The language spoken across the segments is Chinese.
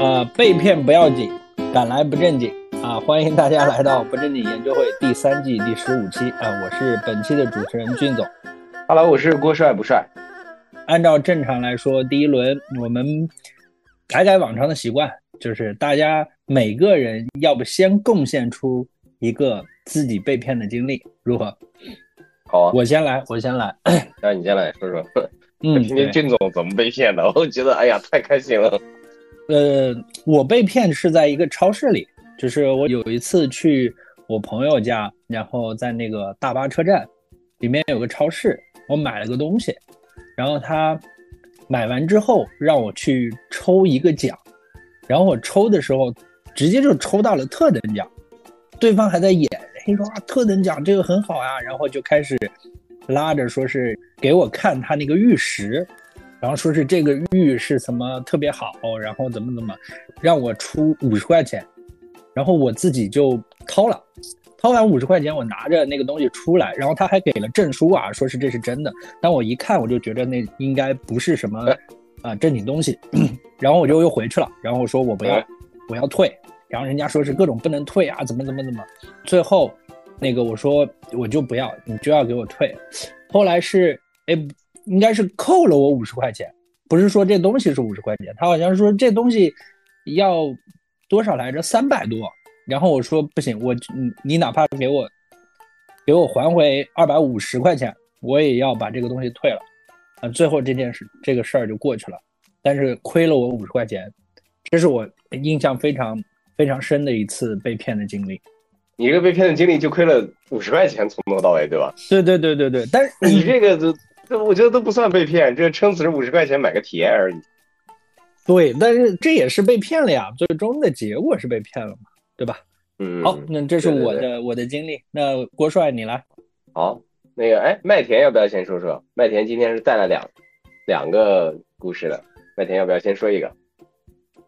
啊，被骗不要紧，敢来不正经啊！欢迎大家来到不正经研究会第三季第十五期啊！我是本期的主持人俊总。Hello，我是郭帅不帅。按照正常来说，第一轮我们改改往常的习惯，就是大家每个人要不先贡献出一个自己被骗的经历，如何？好啊，我先来，我先来。那你先来说说。嗯，听听俊总怎么被骗的，我觉得哎呀太开心了。呃，我被骗是在一个超市里，就是我有一次去我朋友家，然后在那个大巴车站里面有个超市，我买了个东西，然后他买完之后让我去抽一个奖，然后我抽的时候直接就抽到了特等奖，对方还在演，他说啊特等奖这个很好呀，然后就开始拉着说是给我看他那个玉石。然后说是这个玉是什么特别好，然后怎么怎么，让我出五十块钱，然后我自己就掏了，掏完五十块钱，我拿着那个东西出来，然后他还给了证书啊，说是这是真的，但我一看我就觉得那应该不是什么啊正经东西，然后我就又回去了，然后我说我不要，我要退，然后人家说是各种不能退啊，怎么怎么怎么，最后那个我说我就不要，你就要给我退，后来是哎。应该是扣了我五十块钱，不是说这东西是五十块钱，他好像说这东西要多少来着？三百多。然后我说不行，我你你哪怕给我给我还回二百五十块钱，我也要把这个东西退了。啊，最后这件事这个事儿就过去了，但是亏了我五十块钱，这是我印象非常非常深的一次被骗的经历。你这个被骗的经历就亏了五十块钱，从头到尾，对吧？对对对对对，但是你这个都。这我觉得都不算被骗，这撑死是五十块钱买个体验而已。对，但是这也是被骗了呀，最终的结果是被骗了嘛，对吧？嗯。好，那这是我的我的经历。那郭帅你来。好，那个哎，麦田要不要先说说？麦田今天是带了两两个故事的，麦田要不要先说一个？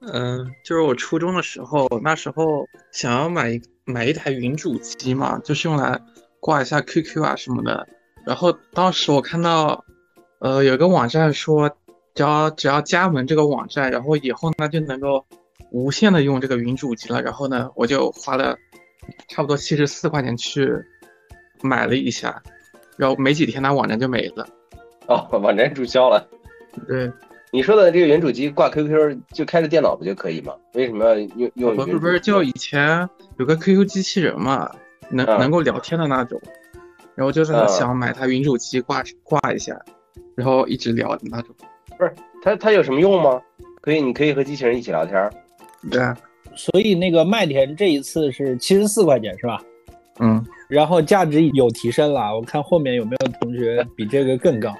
嗯，就是我初中的时候，那时候想要买一买一台云主机嘛，就是用来挂一下 QQ 啊什么的。然后当时我看到，呃，有个网站说，只要只要加盟这个网站，然后以后呢就能够无限的用这个云主机了。然后呢，我就花了差不多七十四块钱去买了一下，然后没几天那网站就没了。哦，网站注销了。对，你说的这个云主机挂 QQ 就开着电脑不就可以吗？为什么要用用？不是不是，就以前有个 QQ 机器人嘛，能能够聊天的那种。然后就是想买台云主机挂挂一下，然后一直聊的那种。不是，它它有什么用吗？可以，你可以和机器人一起聊天。对啊。所以那个麦田这一次是七十四块钱是吧？嗯。然后价值有提升了，我看后面有没有同学比这个更高。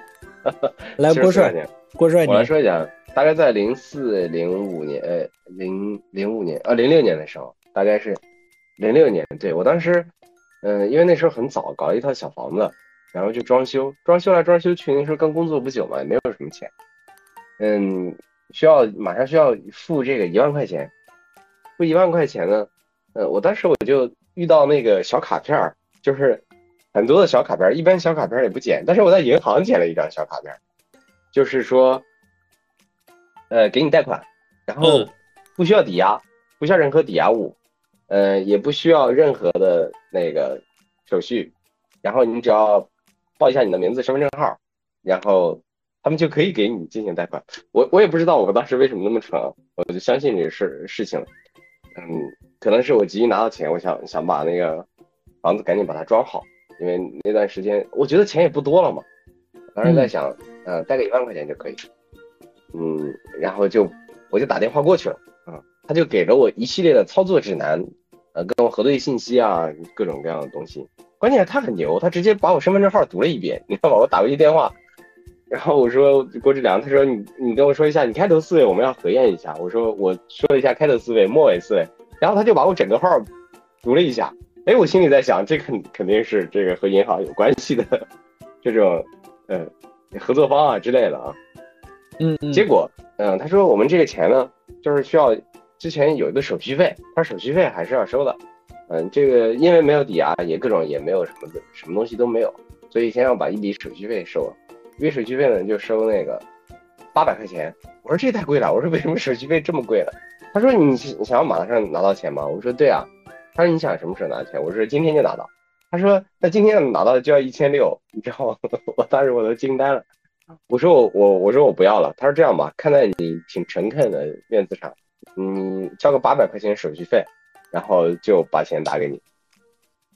来，郭帅，郭帅，我来说一下，大概在零四零五年，呃，零零五年，呃，零六年的时候，大概是零六年，对我当时。嗯，因为那时候很早，搞了一套小房子，然后就装修，装修来装修去。那时候刚工作不久嘛，也没有什么钱。嗯，需要马上需要付这个一万块钱，付一万块钱呢。呃，我当时我就遇到那个小卡片儿，就是很多的小卡片，一般小卡片也不捡，但是我在银行捡了一张小卡片，就是说，呃，给你贷款，然后不需要抵押，不需要任何抵押物。呃，也不需要任何的那个手续，然后你只要报一下你的名字、身份证号，然后他们就可以给你进行贷款。我我也不知道我当时为什么那么蠢，我就相信这个事事情。嗯，可能是我急于拿到钱，我想想把那个房子赶紧把它装好，因为那段时间我觉得钱也不多了嘛。当时在想，呃，贷个一万块钱就可以。嗯，然后就我就打电话过去了，啊，他就给了我一系列的操作指南。呃，跟我核对信息啊，各种各样的东西。关键是他很牛，他直接把我身份证号读了一遍。你知道吧？我打过去电话，然后我说郭志良，他说你你跟我说一下，你开头四位我们要核验一下。我说我说了一下开头四位，末尾四位，然后他就把我整个号读了一下。哎，我心里在想，这肯肯定是这个和银行有关系的这种呃合作方啊之类的啊。嗯，结果嗯，他说我们这个钱呢，就是需要。之前有一个手续费，他手续费还是要收的，嗯，这个因为没有抵押，也各种也没有什么的，什么东西都没有，所以先要把一笔手续费收了。一笔手续费呢就收那个八百块钱。我说这太贵了，我说为什么手续费这么贵了？他说你你想要马上拿到钱吗？我说对啊。他说你想什么时候拿钱？我说今天就拿到。他说那今天拿到就要一千六，你知道吗？我当时我都惊呆了。我说我我我说我不要了。他说这样吧，看在你挺诚恳的面子上，你交个八百块钱手续费，然后就把钱打给你。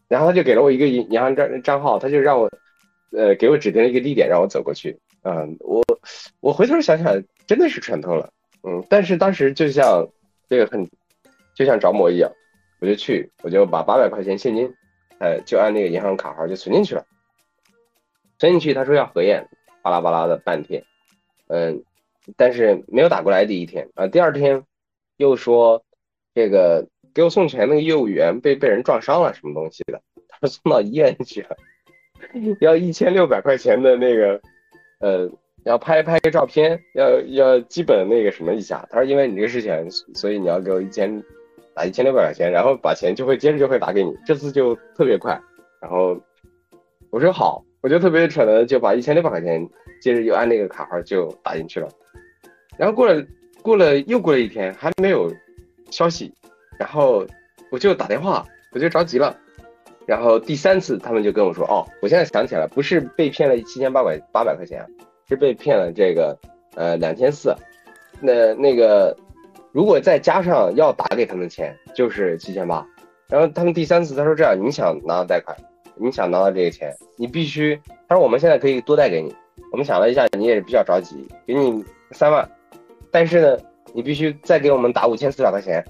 然后他就给了我一个银银行账账号，他就让我，呃，给我指定了一个地点让我走过去。嗯，我我回头想想，真的是串通了。嗯，但是当时就像这个很，就像着魔一样，我就去，我就把八百块钱现金，呃，就按那个银行卡号就存进去了。存进去，他说要核验，巴拉巴拉的半天，嗯，但是没有打过来。第一天啊，第二天又说这个。给我送钱那个业务员被被人撞伤了，什么东西的？他说送到医院去了，要一千六百块钱的那个，呃，要拍拍个照片，要要基本那个什么一下。他说因为你这个事情，所以你要给我一千打一千六百块钱，然后把钱就会接着就会打给你，这次就特别快。然后我说好，我就特别蠢的就把一千六百块钱接着又按那个卡号就打进去了。然后过了过了又过了一天，还没有消息。然后我就打电话，我就着急了。然后第三次，他们就跟我说：“哦，我现在想起来，不是被骗了七千八百八百块钱，是被骗了这个呃两千四。那那个如果再加上要打给他们的钱，就是七千八。然后他们第三次他说：这样，你想拿到贷款，你想拿到这个钱，你必须他说我们现在可以多贷给你。我们想了一下，你也是比较着急，给你三万，但是呢，你必须再给我们打五千四百块钱。”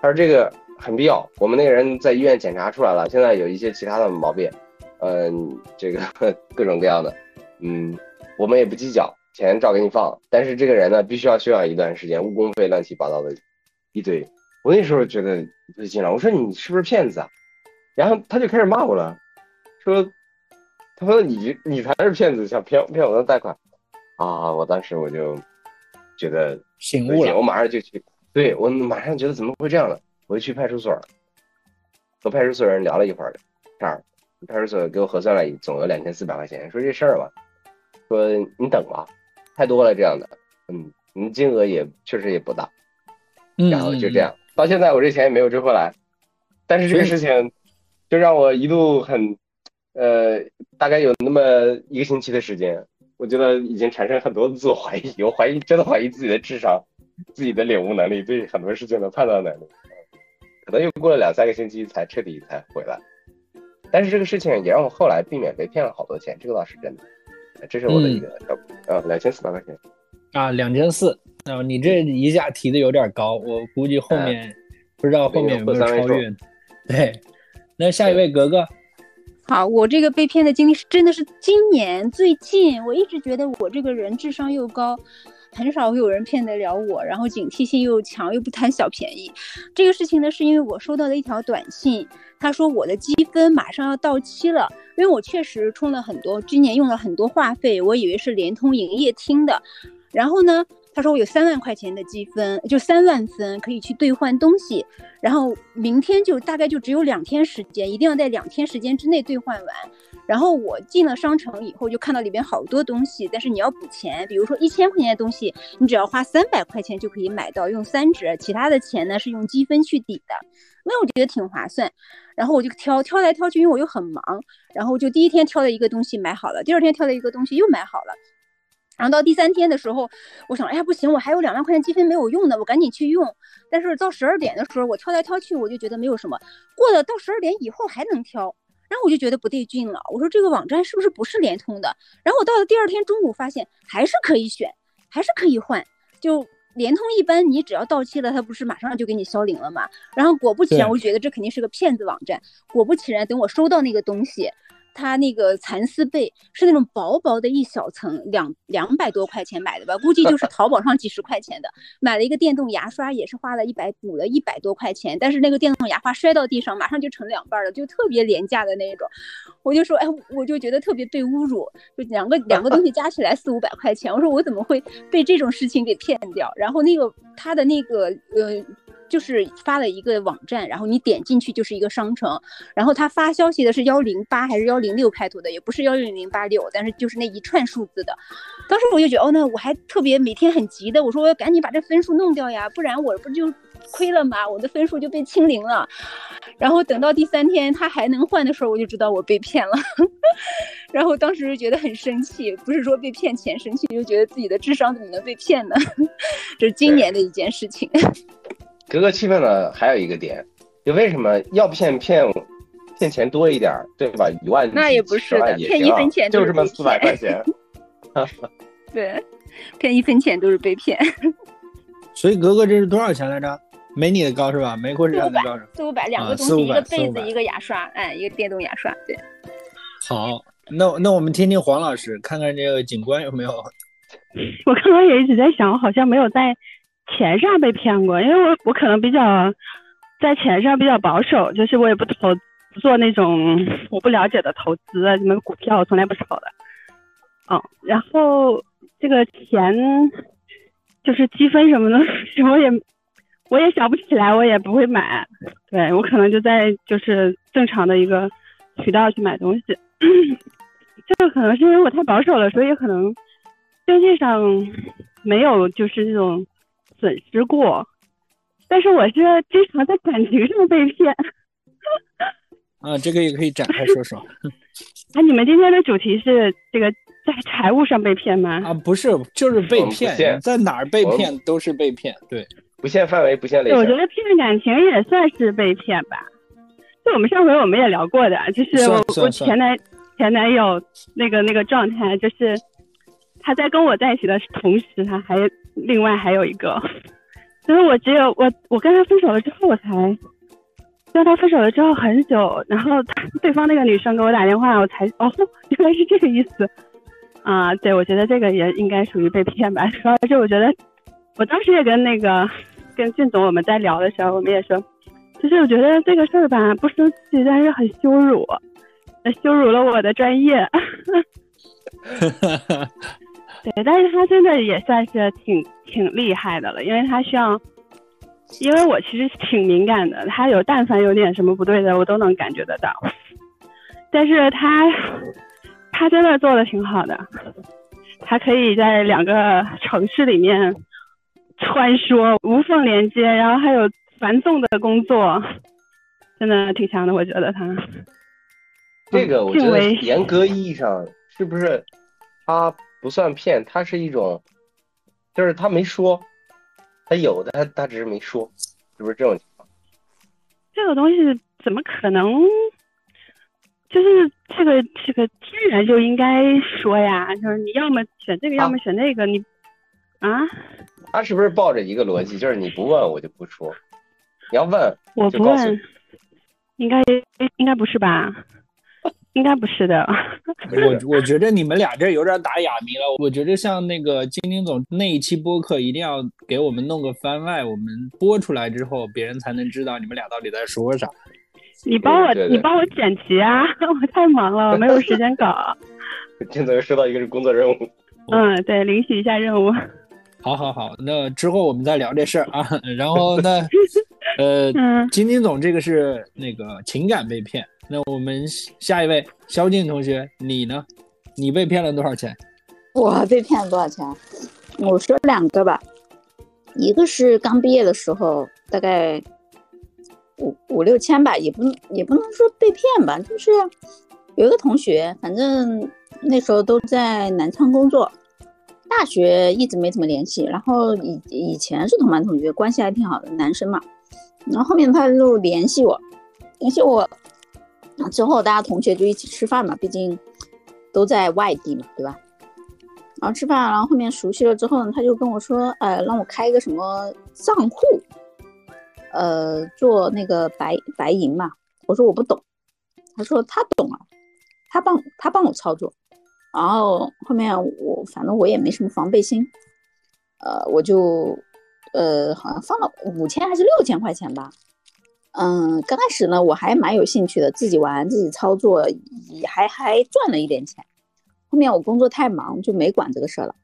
他说这个很必要，我们那个人在医院检查出来了，现在有一些其他的毛病，嗯，这个 各种各样的，嗯，我们也不计较，钱照给你放，但是这个人呢，必须要休养一段时间，误工费乱七八糟的一堆。我那时候觉得不对劲了，我说你是不是骗子啊？然后他就开始骂我了，说，他说你你才是骗子，想骗骗我的贷款啊！我当时我就觉得醒悟了，我马上就去。对我马上觉得怎么会这样呢？我就去派出所，和派出所人聊了一会儿天儿，派出所给我核算了，总额两千四百块钱，说这事儿吧，说你等吧，太多了这样的，嗯，你金额也确实也不大，然后就这样，到现在我这钱也没有追回来，但是这个事情就让我一度很，呃，大概有那么一个星期的时间，我觉得已经产生很多的自我怀疑，我怀疑真的怀疑自己的智商。自己的领悟能力，对很多事情的判断能力，可能又过了两三个星期才彻底才回来。但是这个事情也让我后来避免被骗了好多钱，这个倒是真的。这是我的一个呃两千四百块钱啊，两千四。啊，你这一下提的有点高，我估计后面不知道后面有没有超越。对，那下一位格格。好，我这个被骗的经历是真的是今年最近，我一直觉得我这个人智商又高。很少会有人骗得了我，然后警惕性又强，又不贪小便宜。这个事情呢，是因为我收到了一条短信，他说我的积分马上要到期了，因为我确实充了很多，今年用了很多话费，我以为是联通营业厅的。然后呢，他说我有三万块钱的积分，就三万分可以去兑换东西，然后明天就大概就只有两天时间，一定要在两天时间之内兑换完。然后我进了商城以后，就看到里边好多东西，但是你要补钱。比如说一千块钱的东西，你只要花三百块钱就可以买到，用三折。其他的钱呢是用积分去抵的，那我觉得挺划算。然后我就挑挑来挑去，因为我又很忙，然后就第一天挑了一个东西买好了，第二天挑了一个东西又买好了。然后到第三天的时候，我想，哎呀不行，我还有两万块钱积分没有用呢，我赶紧去用。但是到十二点的时候，我挑来挑去，我就觉得没有什么。过了到十二点以后还能挑。然后我就觉得不对劲了，我说这个网站是不是不是联通的？然后我到了第二天中午，发现还是可以选，还是可以换。就联通一般，你只要到期了，它不是马上就给你消零了吗？然后果不其然，我觉得这肯定是个骗子网站。果不其然，等我收到那个东西。它那个蚕丝被是那种薄薄的一小层，两两百多块钱买的吧，估计就是淘宝上几十块钱的。买了一个电动牙刷，也是花了一百，补了一百多块钱。但是那个电动牙刷摔到地上，马上就成两半了，就特别廉价的那种。我就说，哎，我就觉得特别被侮辱，就两个两个东西加起来四五百块钱，我说我怎么会被这种事情给骗掉？然后那个他的那个呃。就是发了一个网站，然后你点进去就是一个商城，然后他发消息的是幺零八还是幺零六开头的，也不是幺零零八六，但是就是那一串数字的。当时我就觉得，哦，那我还特别每天很急的，我说我要赶紧把这分数弄掉呀，不然我不就亏了吗？我的分数就被清零了。然后等到第三天他还能换的时候，我就知道我被骗了。然后当时就觉得很生气，不是说被骗钱生气，就觉得自己的智商怎么能被骗呢？这是今年的一件事情。格格气愤的还有一个点，就为什么要骗骗骗钱多一点，对吧？一万那也不是的，骗一分钱就这么四百块钱。对，骗一分钱都是被骗。所以格格这是多少钱来着？没你的高是吧？没过这样的高。四五百，两个东西，一个被子，一个牙刷，哎，一个电动牙刷。对。好，那那我们听听黄老师，看看这个警官有没有。我刚刚也一直在想，我好像没有在。钱上被骗过，因为我我可能比较在钱上比较保守，就是我也不投不做那种 我不了解的投资，什么股票我从来不炒的。哦，然后这个钱就是积分什么的，我也我也想不起来，我也不会买。对我可能就在就是正常的一个渠道去买东西，这个可能是因为我太保守了，所以可能经济上没有就是这种。损失过，但是我是经常在感情上被骗。啊，这个也可以展开说说。啊，你们今天的主题是这个在财务上被骗吗？啊，不是，就是被骗，在哪儿被骗都是被骗。对，不限范围，不限类型。我觉得骗感情也算是被骗吧。就我们上回我们也聊过的，就是我我前男前男友那个那个状态，就是他在跟我在一起的同时，他还。另外还有一个，就是我只有我我跟他分手了之后，我才跟他分手了之后很久，然后对方那个女生给我打电话，我才哦 原来是这个意思啊！对，我觉得这个也应该属于被骗吧。说到这，我觉得我当时也跟那个跟俊总我们在聊的时候，我们也说，其实我觉得这个事儿吧不生气，但是很羞辱，羞辱了我的专业。对，但是他真的也算是挺挺厉害的了，因为他需要，因为我其实挺敏感的，他有但凡有点什么不对的，我都能感觉得到。但是他，他真的做的挺好的，他可以在两个城市里面穿梭，无缝连接，然后还有繁重的工作，真的挺强的，我觉得他。这个我觉得严格意义上是不是他？不算骗，他是一种，就是他没说，他有的他他只是没说，是不是这种情况？这个东西怎么可能？就是这个这个天然就应该说呀，就是你要么选这个，要么选那个，你啊？他是不是抱着一个逻辑，就是你不问我就不说，你要问我不问，应该应该不是吧？应该不是的，我我觉得你们俩这有点打哑谜了。我觉得像那个金丁总那一期播客，一定要给我们弄个番外，我们播出来之后，别人才能知道你们俩到底在说啥。你帮我，你帮我剪辑啊！我太忙了，我没有时间搞。金总又收到一个是工作任务。嗯，对，领取一下任务。好好好，那之后我们再聊这事儿啊。然后那呃，金金总这个是那个情感被骗。那我们下一位肖静同学，你呢？你被骗了多少钱？我被骗了多少钱？我说两个吧，一个是刚毕业的时候，大概五五六千吧，也不也不能说被骗吧，就是有一个同学，反正那时候都在南昌工作，大学一直没怎么联系，然后以以前是同班同学，关系还挺好的，男生嘛，然后后面他就联系我，联系我。之后大家同学就一起吃饭嘛，毕竟都在外地嘛，对吧？然后吃饭，然后后面熟悉了之后呢，他就跟我说，呃，让我开一个什么账户，呃，做那个白白银嘛。我说我不懂，他说他懂啊，他帮他帮我操作。然后后面我反正我也没什么防备心，呃，我就呃好像放了五千还是六千块钱吧。嗯，刚开始呢，我还蛮有兴趣的，自己玩，自己操作，也还还赚了一点钱。后面我工作太忙，就没管这个事儿了。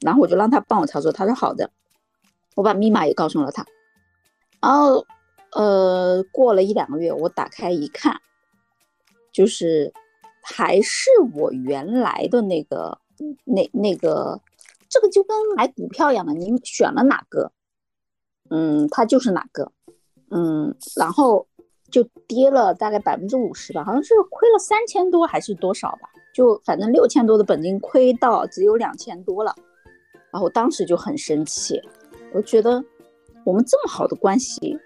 然后我就让他帮我操作，他说好的，我把密码也告诉了他。然后呃，过了一两个月，我打开一看，就是还是我原来的那个那那个，这个就跟买股票一样的，你选了哪个，嗯，它就是哪个，嗯，然后就跌了大概百分之五十吧，好像是亏了三千多还是多少吧，就反正六千多的本金亏到只有两千多了，然后当时就很生气，我觉得我们这么好的关系。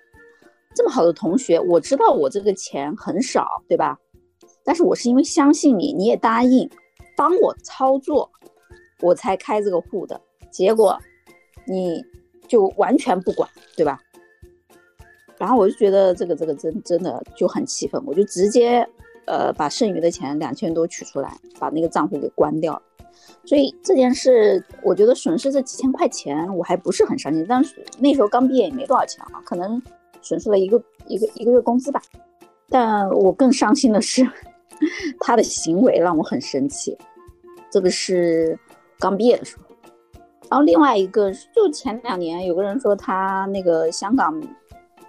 这么好的同学，我知道我这个钱很少，对吧？但是我是因为相信你，你也答应帮我操作，我才开这个户的。结果你就完全不管，对吧？然后我就觉得这个这个真真的就很气愤，我就直接呃把剩余的钱两千多取出来，把那个账户给关掉了。所以这件事，我觉得损失这几千块钱，我还不是很伤心。但是那时候刚毕业也没多少钱啊，可能。损失了一个一个一个月工资吧，但我更伤心的是，他的行为让我很生气。这个是刚毕业的时候，然后另外一个就前两年有个人说他那个香港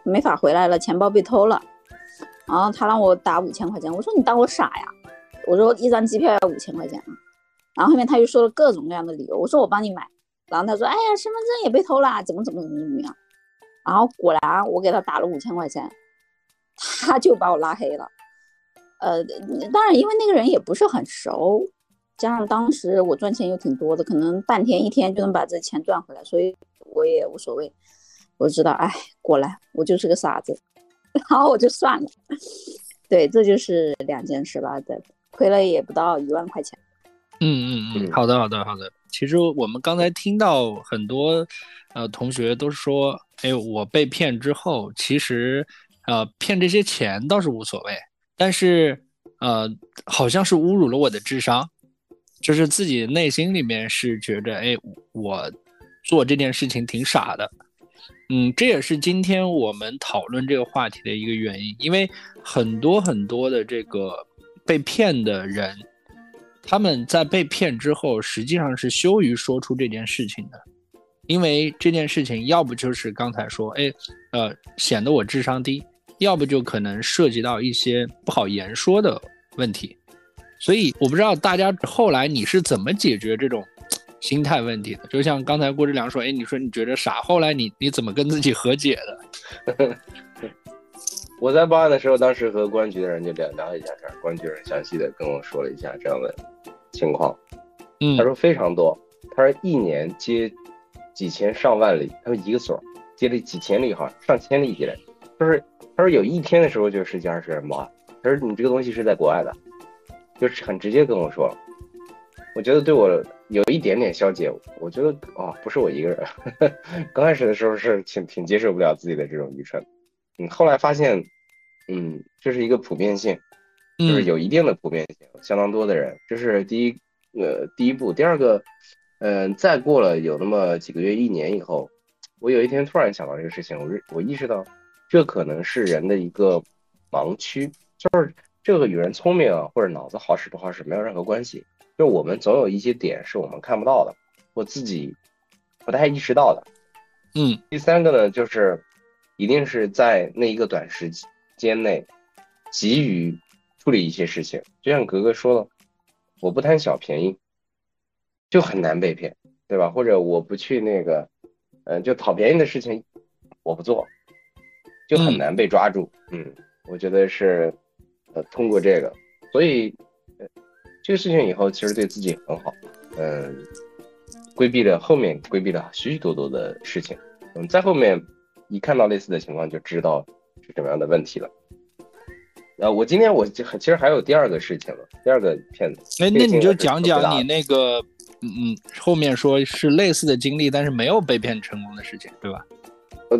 没法回来了，钱包被偷了，然后他让我打五千块钱，我说你当我傻呀？我说一张机票要五千块钱啊，然后后面他又说了各种各样的理由，我说我帮你买，然后他说哎呀身份证也被偷了，怎么怎么怎么怎么样。然后果然，我给他打了五千块钱，他就把我拉黑了。呃，当然，因为那个人也不是很熟，加上当时我赚钱又挺多的，可能半天一天就能把这钱赚回来，所以我也无所谓。我知道，哎，果然我就是个傻子，然后我就算了。对，这就是两件事吧。对，亏了也不到一万块钱。嗯嗯嗯，好的好的好的。其实我们刚才听到很多呃同学都说。哎，我被骗之后，其实，呃，骗这些钱倒是无所谓，但是，呃，好像是侮辱了我的智商，就是自己内心里面是觉着，哎，我做这件事情挺傻的，嗯，这也是今天我们讨论这个话题的一个原因，因为很多很多的这个被骗的人，他们在被骗之后，实际上是羞于说出这件事情的。因为这件事情，要不就是刚才说，哎，呃，显得我智商低；要不就可能涉及到一些不好言说的问题。所以我不知道大家后来你是怎么解决这种心态问题的？就像刚才郭志良说，哎，你说你觉得傻，后来你你怎么跟自己和解的？我在报案的时候，当时和公安局的人就聊聊了一下天，公安局人详细的跟我说了一下这样的情况。嗯，他说非常多，他说一年接。几千上万例，他说一个所接了几千例哈，上千里接来，就是他说有一天的时候就十几二十人报，他说你这个东西是在国外的，就是很直接跟我说，我觉得对我有一点点消解，我觉得哦不是我一个人，刚开始的时候是挺挺接受不了自己的这种愚蠢，嗯，后来发现，嗯，这是一个普遍性，就是有一定的普遍性，相当多的人，这是第一呃第一步，第二个。嗯，再过了有那么几个月、一年以后，我有一天突然想到这个事情，我我意识到，这可能是人的一个盲区，就是这个与人聪明啊或者脑子好使不好使没有任何关系，就我们总有一些点是我们看不到的，或自己不太意识到的。嗯，第三个呢，就是一定是在那一个短时间内急于处理一些事情，就像格格说了，我不贪小便宜。就很难被骗，对吧？或者我不去那个，嗯，就讨便宜的事情，我不做，就很难被抓住。嗯，我觉得是，呃，通过这个，所以，呃，这个事情以后其实对自己很好。嗯，规避了后面规避了许许多多的事情。嗯，在后面一看到类似的情况，就知道是什么样的问题了。呃，我今天我其实还有第二个事情了，第二个骗子。哎，那你就讲讲你那个。嗯嗯，后面说是类似的经历，但是没有被骗成功的事情，对吧？呃，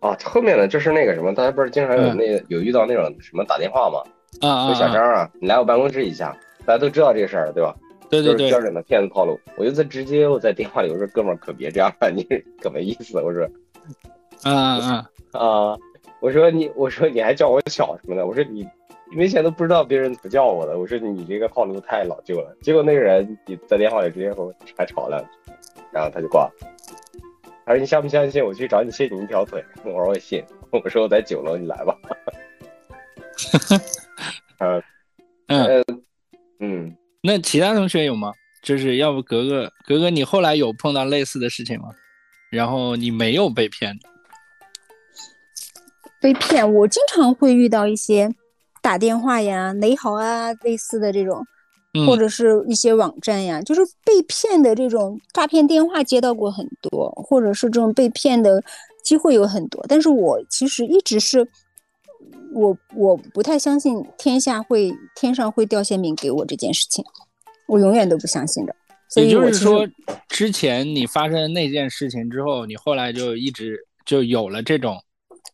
啊，后面呢就是那个什么，大家不是经常有那有遇到那种什么打电话吗？啊啊，小张啊，你来我办公室一下，大家都知道这个事儿，对吧？对对对，标准的骗子套路。我就在直接我在电话里我说，哥们儿可别这样了，你可没意思。我说，嗯嗯啊，我说你，我说你还叫我小什么的？我说你。明显都不知道别人怎么叫我的，我说你这个套路太老旧了。结果那个人你在电话里直接和我还吵了，然后他就挂了。他说你相不相信我去找你卸你一条腿？我说我信。我说我在九楼，你来吧。呃，嗯，呃，嗯，那其他同学有吗？就是要不格格格格，你后来有碰到类似的事情吗？然后你没有被骗，被骗，我经常会遇到一些打电话呀、雷豪啊类似的这种，嗯或者是一些网站呀，就是被骗的这种诈骗电话接到过很多，或者是这种被骗的机会有很多。但是我其实一直是，我我不太相信天下会天上会掉馅饼给我这件事情，我永远都不相信的。所也以就是说，之前你发生那件事情之后，你后来就一直就有了这种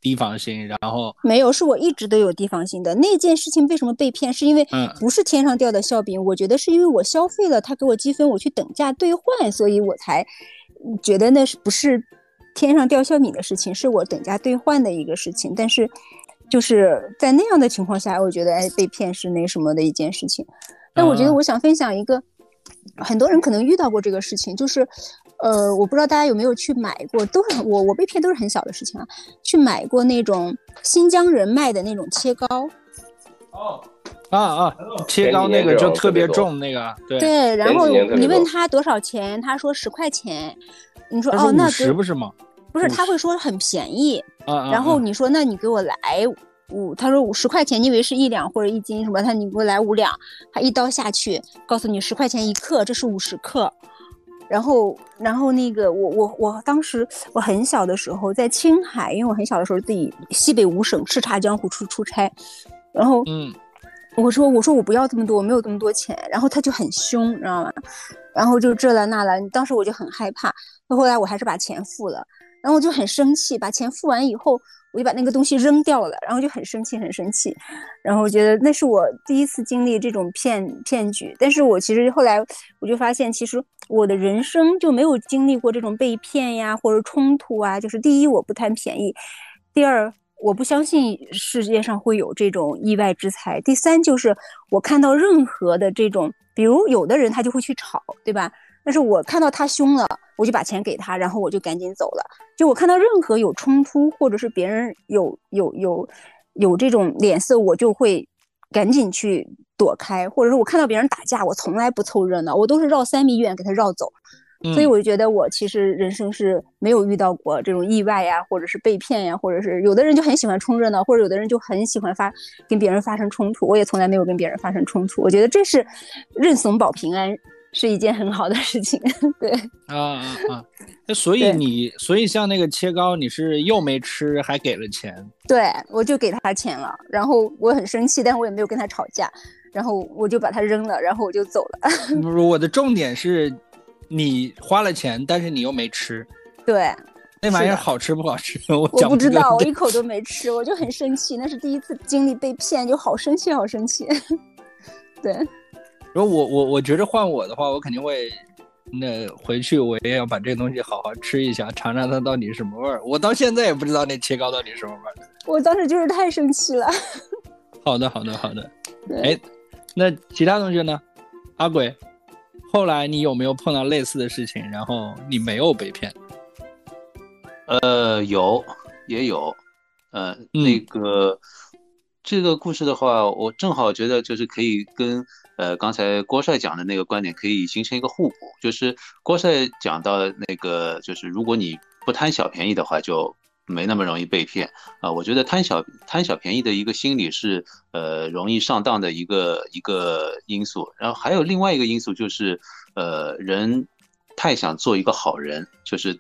提防心，然后没有，是我一直都有提防心的。那件事情为什么被骗？是因为嗯不是天上掉的馅饼，我觉得是因为我消费了，他给我积分，我去等价兑换，所以我才嗯觉得那是不是天上掉馅饼的事情，是我等价兑换的一个事情。但是就是在那样的情况下，我觉得哎被骗是那什么的一件事情。但我觉得啊我想分享一个，很多人可能遇到过这个事情，就是，呃，我不知道大家有没有去买过，都是我我被骗都是很小的事情啊，去买过那种新疆人卖的那种切糕，哦。啊啊，切糕那个就特别重那个，对，对，然后你问他多少钱，他说十块钱，你说哦那给十不是吗？不是，他会说很便宜，然后啊你说那你给我来五，他说五十块钱，你以为是一两或者一斤什么？他你给我来五两，他一刀下去，告诉你十块钱一克，这是五十克。然后，然后那个我我我当时我很小的时候在青海，因为我很小的时候自己西北五省叱咤江湖出出差，然后嗯我说我说我不要这么多，我没有这么多钱。然后他就很凶，你知道吗？然后就这了那了，当时我就很害怕。那后来我还是把钱付了，然后我就很生气，把钱付完以后，我就把那个东西扔掉了，然后就很生气，很生气。然后我觉得那是我第一次经历这种骗骗局，但是我其实后来我就发现，其实我的人生就没有经历过这种被骗呀或者冲突啊。就是第一，我不贪便宜；第二，我不相信世界上会有这种意外之财；第三，就是我看到任何的这种，比如有的人他就会去炒，对吧？但是我看到他凶了，我就把钱给他，然后我就赶紧走了。就我看到任何有冲突，或者是别人有有有有这种脸色，我就会赶紧去躲开，或者是我看到别人打架，我从来不凑热闹，我都是绕三米远给他绕走。嗯，所以我就觉得我其实人生是没有遇到过这种意外呀，或者是被骗呀，或者是有的人就很喜欢冲热闹，或者有的人就很喜欢发跟别人发生冲突。我也从来没有跟别人发生冲突，我觉得这是认怂保平安，是一件很好的事情。对，啊啊啊！那所以你，所以像那个切糕，你是又没吃，还给了钱，对我就给他钱了，然后我很生气，但我也没有跟他吵架，然后我就把它扔了，然后我就走了。不是我的重点是，你花了钱，但是你又没吃，对，那玩意儿好吃不好吃？我不知道，我一口都没吃，我就很生气，那是第一次经历被骗，就好生气，好生气。对，如果我我我觉着换我的话，我肯定会，那回去我也要把这东西好好吃一下，尝尝它到底是什么味儿。我到现在也不知道那切糕到底什么味儿。我当时就是太生气了。好的，好的，好的。对哎，那其他同学呢？阿鬼，后来你有没有碰到类似的事情，然后你没有被骗？呃，有也有，呃，嗯那个这个故事的话，我正好觉得就是可以跟呃刚才郭帅讲的那个观点可以形成一个互补，就是郭帅讲到的那个，就是如果你不贪小便宜的话，就没那么容易被骗。啊、我觉得贪小贪小便宜的一个心理是呃容易上当的一个一个因素，然后还有另外一个因素就是呃人太想做一个好人，就是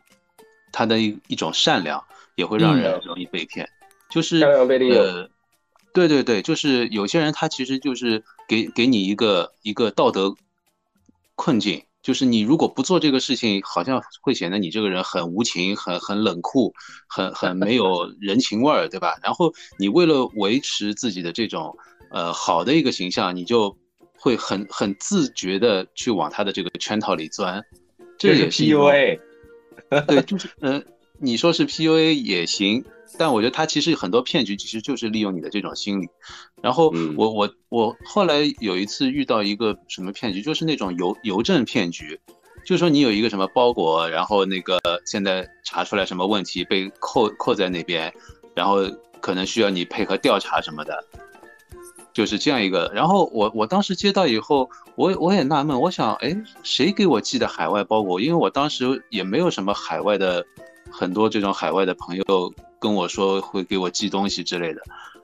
他的一一种善良也会让人嗯容易被骗，就是呃，对对对，就是有些人他其实就是给给你一个一个道德困境，就是你如果不做这个事情，好像会显得你这个人很无情、很很冷酷、很很没有 人情味儿，对吧？然后你为了维持自己的这种呃好的一个形象，你就会很很自觉的去往他的这个圈套里钻，这也是 PUA。对，就是呃，你说是 PUA 也行，但我觉得他其实很多骗局其实就是利用你的这种心理。然后嗯我我我后来有一次遇到一个什么骗局，就是那种邮邮政骗局，就说你有一个什么包裹，然后那个现在查出来什么问题被扣扣在那边，然后可能需要你配合调查什么的，就是这样一个。然后我我当时接到以后，我我也纳闷，我想，哎，谁给我寄的海外包裹？因为我当时也没有什么海外的很多这种海外的朋友跟我说会给我寄东西之类的，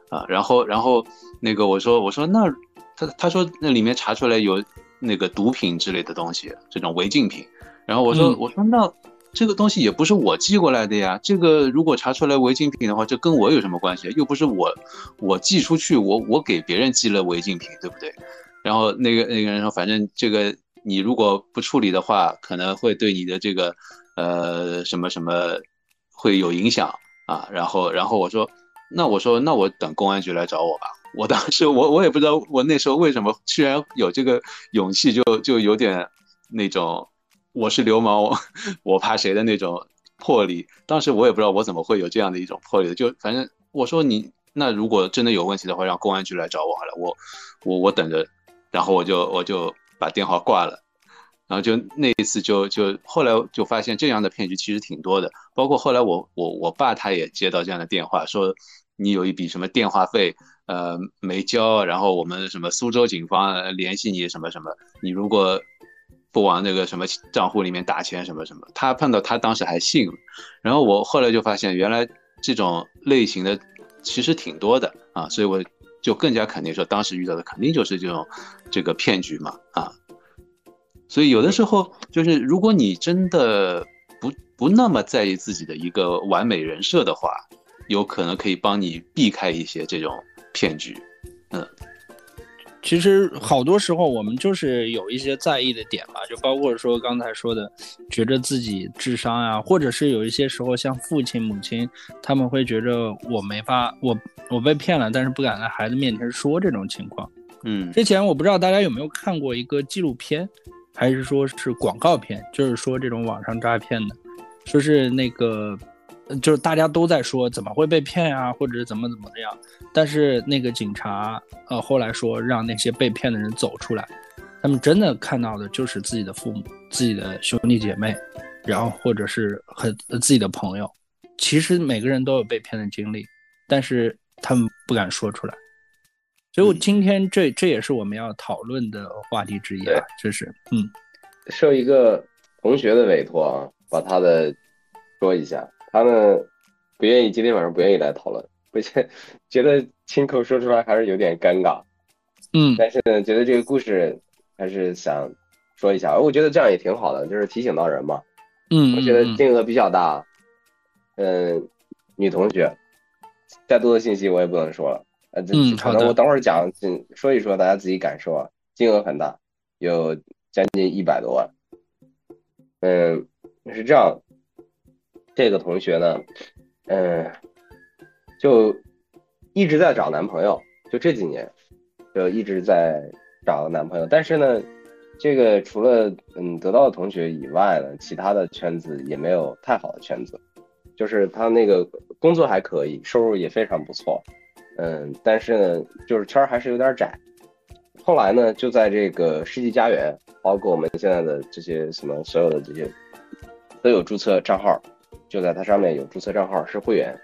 啊，然后然后那个我说我说那他他说那里面查出来有。那个毒品之类的东西，这种违禁品，然后我说我说那这个东西也不是我寄过来的呀，这个如果查出来违禁品的话，这跟我有什么关系？又不是我我寄出去，我我给别人寄了违禁品，对不对？然后那个那个人说，反正这个你如果不处理的话，可能会对你的这个呃什么什么会有影响啊。然后然后我说那我说那我等公安局来找我吧。我当时我我也不知道我那时候为什么居然有这个勇气，就就有点那种我是流氓，我怕谁的那种魄力。当时我也不知道我怎么会有这样的一种魄力，就反正我说你那如果真的有问题的话，让公安局来找我好了，我我我等着。然后我就我就把电话挂了，然后就那一次就就后来就发现这样的骗局其实挺多的，包括后来我我我爸他也接到这样的电话，说你有一笔什么电话费。呃，没交，然后我们什么苏州警方联系你什么什么，你如果不往那个什么账户里面打钱什么什么，他碰到他当时还信了，然后我后来就发现原来这种类型的其实挺多的啊，所以我就更加肯定说当时遇到的肯定就是这种这个骗局嘛啊，所以有的时候就是如果你真的不不那么在意自己的一个完美人设的话，有可能可以帮你避开一些这种。骗局，嗯，其实好多时候我们就是有一些在意的点吧，就包括说刚才说的，觉着自己智商啊，或者是有一些时候像父亲母亲，他们会觉着我没法，我我被骗了，但是不敢在孩子面前说这种情况。嗯，之前我不知道大家有没有看过一个纪录片，还是说是广告片，就是说这种网上诈骗的，说是那个。就是大家都在说怎么会被骗啊，或者怎么怎么的样，但是那个警察呃后来说让那些被骗的人走出来，他们真的看到的就是自己的父母、自己的兄弟姐妹，然后或者是和自己的朋友。其实每个人都有被骗的经历，但是他们不敢说出来。所以我今天这这也是我们要讨论的话题之一啊，就是嗯，受一个同学的委托啊，把他的说一下。他呢不愿意，今天晚上不愿意来讨论，不觉觉得亲口说出来还是有点尴尬，嗯，但是呢，觉得这个故事还是想说一下，我觉得这样也挺好的，就是提醒到人嘛，嗯，我觉得金额比较大，嗯，女同学，再多的信息我也不能说了，呃，嗯，可能我等会儿讲，嗯，说一说，大家自己感受啊，金额很大，有将近一百多万，嗯，是这样。这个同学呢，嗯，就一直在找男朋友，就这几年，就一直在找男朋友。但是呢，这个除了嗯得到的同学以外呢，其他的圈子也没有太好的圈子。就是他那个工作还可以，收入也非常不错，嗯，但是呢，就是圈儿还是有点窄。后来呢，就在这个世纪家园，包括我们现在的这些什么所有的这些，都有注册账号。就在它上面有注册账号是会员，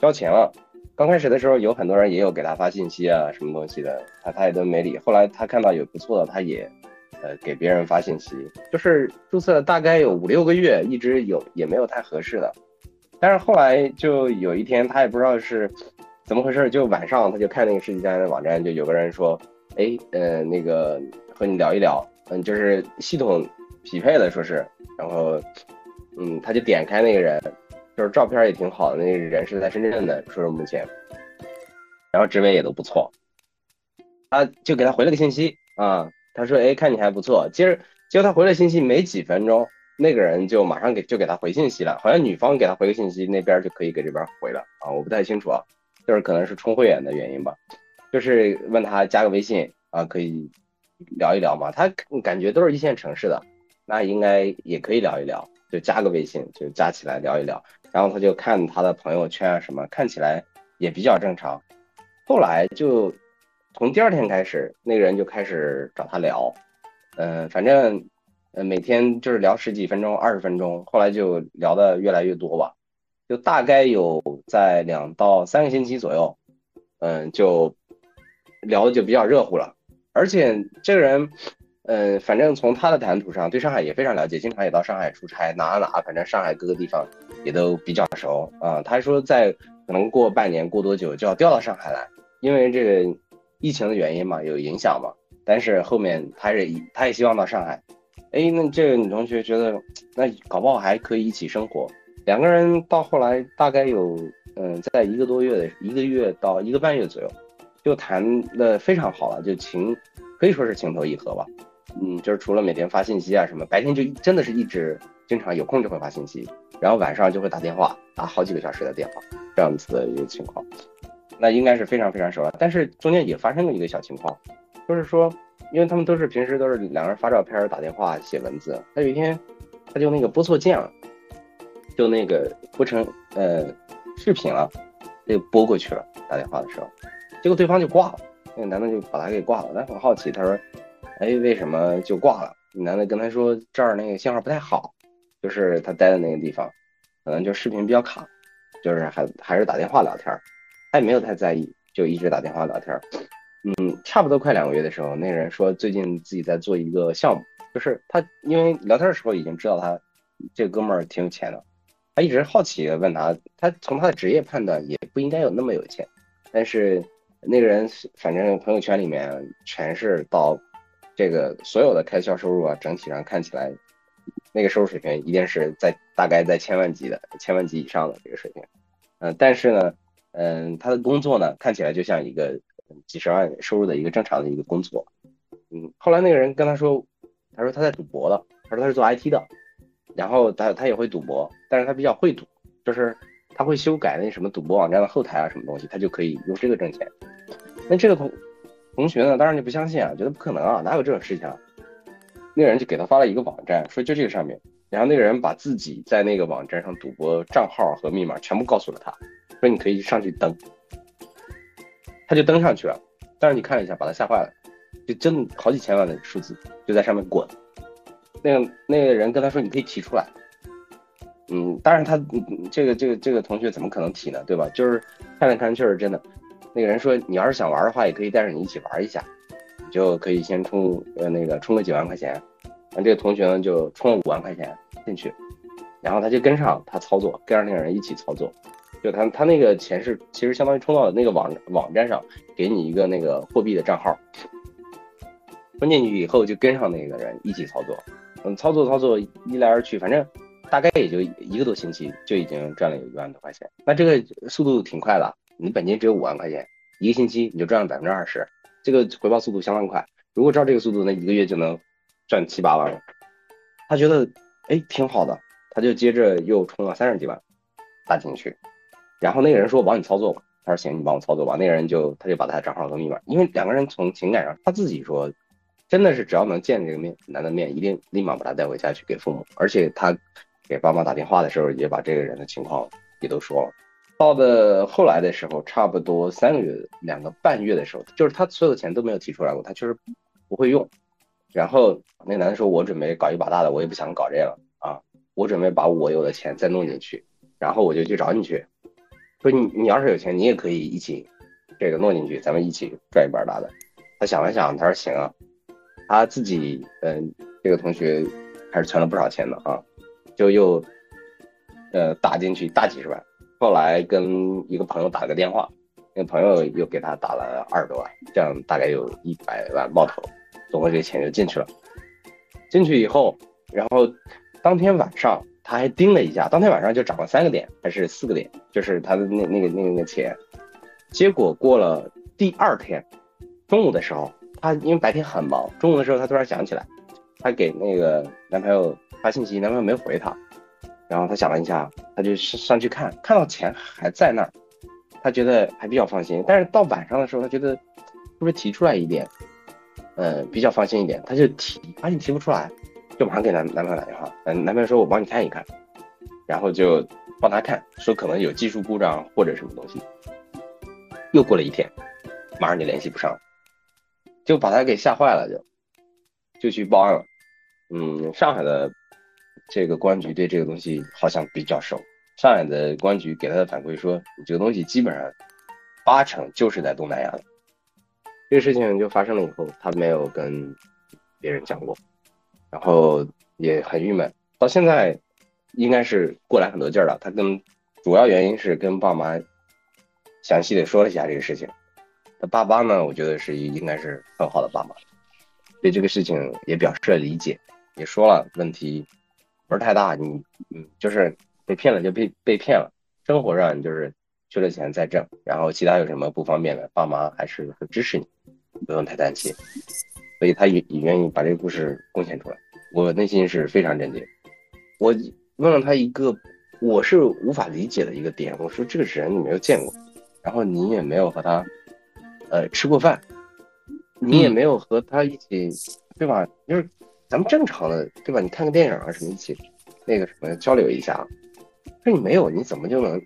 交钱了。刚开始的时候有很多人也有给他发信息啊，什么东西的，他他也都没理。后来他看到有不错的，他也呃给别人发信息。就是注册大概有五六个月，一直有也没有太合适的。但是后来就有一天，他也不知道是怎么回事，就晚上他就看那个世纪佳缘的网站，就有个人说，哎，呃，那个和你聊一聊，嗯，就是系统匹配的，说是，然后。嗯，他就点开那个人，就是照片也挺好的，那个人是在深圳的，说是目前，然后职位也都不错，他就给他回了个信息啊，他说，哎，看你还不错，接着结果他回了信息没几分钟，那个人就马上给就给他回信息了，好像女方给他回个信息，那边就可以给这边回了啊，我不太清楚啊，就是可能是充会员的原因吧，就是问他加个微信啊，可以聊一聊嘛，他感觉都是一线城市的，那应该也可以聊一聊。就加个微信，就加起来聊一聊，然后他就看他的朋友圈啊什么，看起来也比较正常。后来就从第二天开始，那个人就开始找他聊，嗯，反正呃，每天就是聊十几分钟、二十分钟，后来就聊的越来越多吧，就大概有在两到三个星期左右，嗯，就聊的就比较热乎了。而且这个人，嗯，反正从他的谈吐上，对上海也非常了解，经常也到上海出差，哪哪，反正上海各个地方也都比较熟啊。他说在可能过半年、过多久就要调到上海来，因为这个疫情的原因嘛，有影响嘛。但是后面他也他也希望到上海。哎，那这个女同学觉得，那搞不好还可以一起生活。两个人到后来大概有，嗯，在一个多月的一个月到一个半月左右，就谈的非常好了，就情可以说是情投意合吧。嗯，就是除了每天发信息啊什么，白天就真的是一直经常有空就会发信息，然后晚上就会打电话，打好几个小时的电话，这样子的一个情况。那应该是非常非常熟了。但是中间也发生了一个小情况，就是说。因为他们都是平时都是两个人发照片、打电话、写文字。他有一天，他就那个拨错键了，就那个拨成呃视频了，就拨过去了。打电话的时候，结果对方就挂了。那个男的就把他给挂了。他很好奇，他说：“哎，为什么就挂了？”男的跟他说：“这儿那个信号不太好，就是他待的那个地方，可能就视频比较卡，就是还还是打电话聊天。”他也没有太在意，就一直打电话聊天。嗯，差不多快两个月的时候，那个人说最近自己在做一个项目，就是他因为聊天的时候已经知道他这哥们儿挺有钱的，他一直好奇的问他，他从他的职业判断也不应该有那么有钱，但是那个人反正朋友圈里面全是到这个所有的开销收入啊，整体上看起来那个收入水平一定是在大概在千万级的千万级以上的这个水平，嗯，但是呢，嗯，他的工作呢看起来就像一个。几十万收入的一个正常的一个工作，嗯，后来那个人跟他说，他说他在赌博的，他说他是做 IT 的，然后他他也会赌博，但是他比较会赌，就是他会修改那什么赌博网站的后台啊什么东西，他就可以用这个挣钱。那这个同同学呢，当然就不相信啊，觉得不可能啊，哪有这种事情啊？那个人就给他发了一个网站，说就这个上面，然后那个人把自己在那个网站上赌博账号和密码全部告诉了他，说你可以上去登。他就登上去了，但是你看了一下，把他吓坏了，就真好几千万的数字就在上面滚。那个那个人跟他说：“你可以提出来。”嗯，当然他这个这个这个同学怎么可能提呢？对吧？就是看了看，确实真的。那个人说：“你要是想玩的话，也可以带着你一起玩一下，你就可以先充呃那个充个几万块钱。”完，这个同学呢就充了五万块钱进去，然后他就跟上他操作，跟上那个人一起操作。就他他那个钱是其实相当于充到那个网网站上，给你一个那个货币的账号，充进去以后就跟上那个人一起操作，嗯，操作操作一来二去，反正大概也就一个多星期就已经赚了有一万多块钱。那这个速度挺快的，你本金只有五万块钱，一个星期你就赚了百分之二十，这个回报速度相当快。如果照这个速度，那一个月就能赚七八万了。他觉得哎挺好的，他就接着又充了三十几万打进去。然后那个人说：“我帮你操作吧。”他说：“行，你帮我操作吧。”那个人就他就把他的账号和密码，因为两个人从情感上，他自己说，真的是只要能见这个面男的面，一定立马把他带回家去给父母。而且他给爸妈打电话的时候，也把这个人的情况也都说了。到的后来的时候，差不多三个月、两个半月的时候，就是他所有的钱都没有提出来过，他确实不会用。然后那男的说：“我准备搞一把大的，我也不想搞这个啊，我准备把我有的钱再弄进去，然后我就去找你去。”说你你要是有钱，你也可以一起这个弄进去，咱们一起赚一半大的。他想了想，他说行啊。他自己嗯，这个同学还是存了不少钱的啊，就又呃打进去大几十万。后来跟一个朋友打了个电话，那朋友又给他打了二十多万，这样大概有一百万冒头，总共这个钱就进去了。进去以后，然后当天晚上。他还盯了一下，当天晚上就涨了三个点还是四个点，就是他的那那个那个那个钱。结果过了第二天中午的时候，他因为白天很忙，中午的时候他突然想起来，他给那个男朋友发信息，男朋友没回他，然后他想了一下，他就上上去看，看到钱还在那儿，他觉得还比较放心。但是到晚上的时候，他觉得是不是提出来一点，嗯，比较放心一点，他就提，发现提不出来。就马上给男男朋友打电话，嗯，男朋友说：“我帮你看一看。”然后就帮他看，说可能有技术故障或者什么东西。又过了一天，马上就联系不上，就把他给吓坏了，就就去报案了。嗯，上海的这个公安局对这个东西好像比较熟。上海的公安局给他的反馈说，你这个东西基本上八成就是在东南亚的。这个事情就发生了以后，他没有跟别人讲过，然后也很郁闷。到现在应该是过来很多劲儿了。他跟主要原因是跟爸妈详细的说了一下这个事情。他爸爸呢，我觉得是应该是很好的爸妈，对这个事情也表示了理解，也说了问题不是太大。你嗯，就是被骗了就被被骗了，生活上就是缺了钱再挣，然后其他有什么不方便的，爸妈还是很支持你，不用太担心。所以他也也愿意把这个故事贡献出来，我内心是非常震惊。我问了他一个我是无法理解的一个点，我说这个人你没有见过，然后你也没有和他呃吃过饭，你也没有和他一起，对吧？就是咱们正常的，对吧？你看个电影啊什么一起那个什么交流一下，说你没有，你怎么就能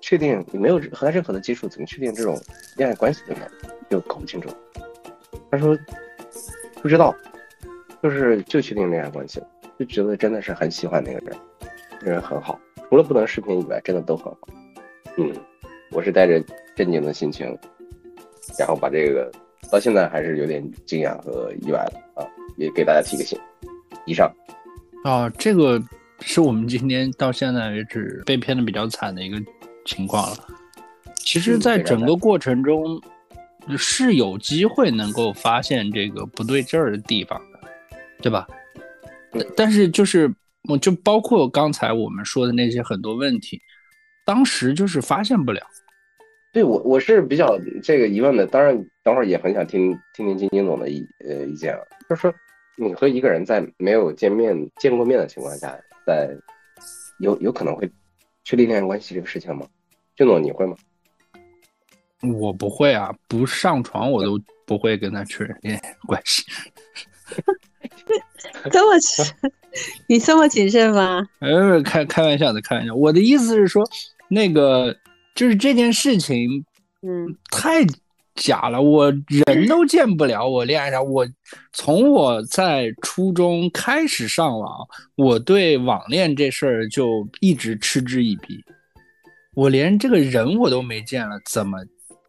确定你没有和他任何的接触，怎么确定这种恋爱关系的呢？就搞不清楚。他说不知道，就是就确定恋爱关系了。就觉得真的是很喜欢那个人，那人很好，除了不能视频以外，真的都很好。嗯，我是带着震惊的心情，然后把这个到现在还是有点惊讶和意外的啊，也给大家提个醒。以上。啊，这个是我们今天到现在为止被骗的比较惨的一个情况了。其实，在整个过程中是有机会能够发现这个不对劲儿的地方的，对吧？但是就是，我就包括刚才我们说的那些很多问题，当时就是发现不了。对我我是比较这个疑问的，当然等会儿也很想听听听金金总的意呃意见啊，就是说你和一个人在没有见面见过面的情况下，在有有可能会确立恋爱关系这个事情吗？金总你会吗？我不会啊，不上床我都不会跟他确认恋爱关系。这么，你这么谨慎吗？呃，开开玩笑的，开玩笑。我的意思是说，那个就是这件事情，嗯，太假了。我人都见不了，我恋爱上，我从我在初中开始上网，我对网恋这事儿就一直嗤之以鼻。我连这个人我都没见了，怎么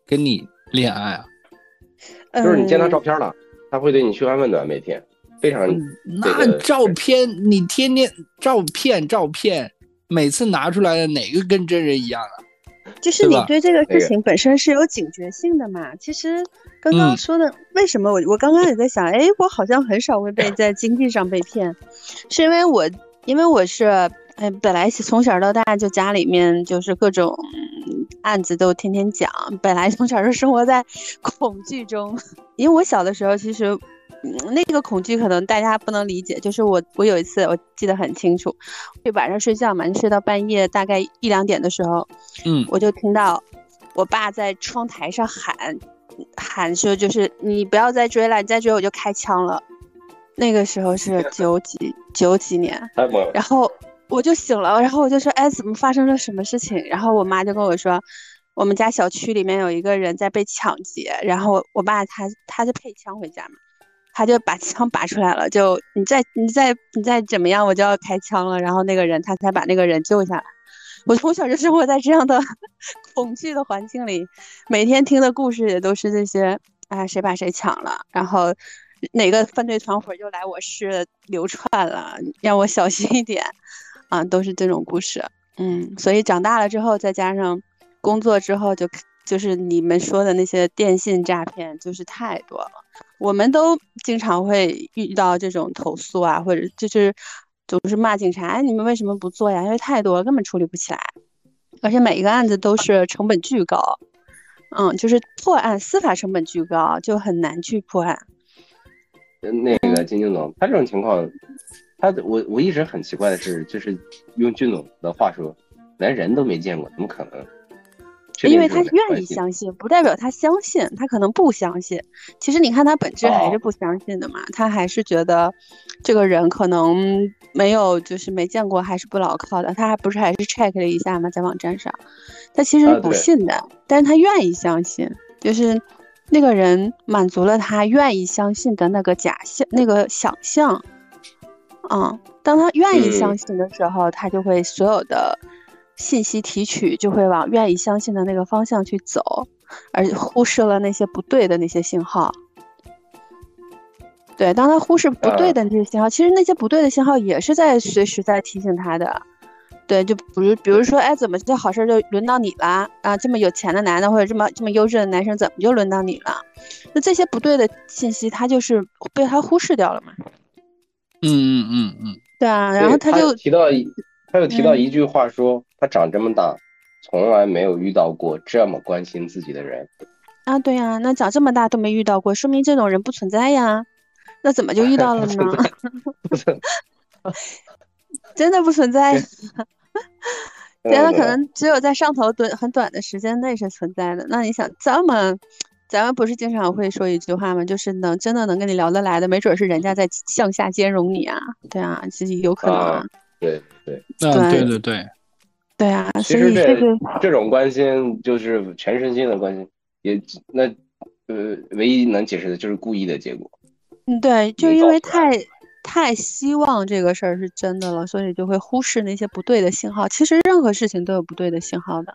跟你恋爱啊？就是你见他照片了，他会对你嘘寒问暖，每天。非常，那照片你天天照片照片，每次拿出来的哪个跟真人一样啊？就是你对这个事情本身是有警觉性的嘛？其实刚刚说的，为什么我我刚刚也在想，哎，我好像很少会被 在经济上被骗，是因为我因为我是哎本来从小到大就家里面就是各种案子都天天讲，本来从小就生活在恐惧中，因为我小的时候其实。那个恐惧可能大家不能理解，就是我我有一次我记得很清楚，就晚上睡觉嘛，就睡到半夜大概一两点的时候，嗯，我就听到我爸在窗台上喊喊说，就是你不要再追了，你再追我就开枪了。那个时候是九几九几年，然后我就醒了，然后我就说，哎，怎么发生了什么事情？然后我妈就跟我说，我们家小区里面有一个人在被抢劫，然后我爸他他就配枪回家嘛。他就把枪拔出来了，就你再你再你再怎么样，我就要开枪了。然后那个人他才把那个人救下来。我从小就生活在这样的 恐惧的环境里，每天听的故事也都是这些，啊，谁把谁抢了，然后哪个犯罪团伙又来我市流窜了，让我小心一点，啊，都是这种故事。嗯，所以长大了之后，再加上工作之后，就就是你们说的那些电信诈骗，就是太多了。我们都经常会遇到这种投诉啊，或者就是总是骂警察，哎你们为什么不做呀？因为太多，根本处理不起来，而且每一个案子都是成本巨高，嗯，就是破案司法成本巨高，就很难去破案。那个金金总，他这种情况，他我我一直很奇怪的是，就是用俊总的话说，连人都没见过，怎么可能？因为他愿意相信，不代表他相信，他可能不相信。其实你看他本质还是不相信的嘛，他还是觉得这个人可能没有，就是没见过，还是不牢靠的。他还不是还是 check 了一下嘛，在网站上，他其实不信的，但是他愿意相信，就是那个人满足了他愿意相信的那个假象，那个想象。嗯，当他愿意相信的时候，他就会所有的信息提取就会往愿意相信的那个方向去走，而忽视了那些不对的那些信号。对，当他忽视不对的那些信号，其实那些不对的信号也是在随时在提醒他的。对，就比如比如说，哎，怎么这好事就轮到你了啊？这么有钱的男的或者这么这么优质的男生，怎么就轮到你了？那这些不对的信息，他就是被他忽视掉了嘛？嗯嗯嗯嗯，对啊，然后他就提到，他又提到一句话说，他长这么大，从来没有遇到过这么关心自己的人。啊，对呀，那长这么大都没遇到过，说明这种人不存在呀。那怎么就遇到了呢？真的不存在。对，他可能只有在上头短很短的时间内是存在的。那你想这么，咱们不是经常会说一句话吗？就是能真的能跟你聊得来的，没准是人家在向下兼容你啊。对啊，其实有可能。对对，嗯，对对对，对啊。其实这这种关心就是全身心的关心，也那呃，唯一能解释的就是故意的结果。嗯，对，就因为太。太希望这个事儿是真的了，所以就会忽视那些不对的信号。其实任何事情都有不对的信号的。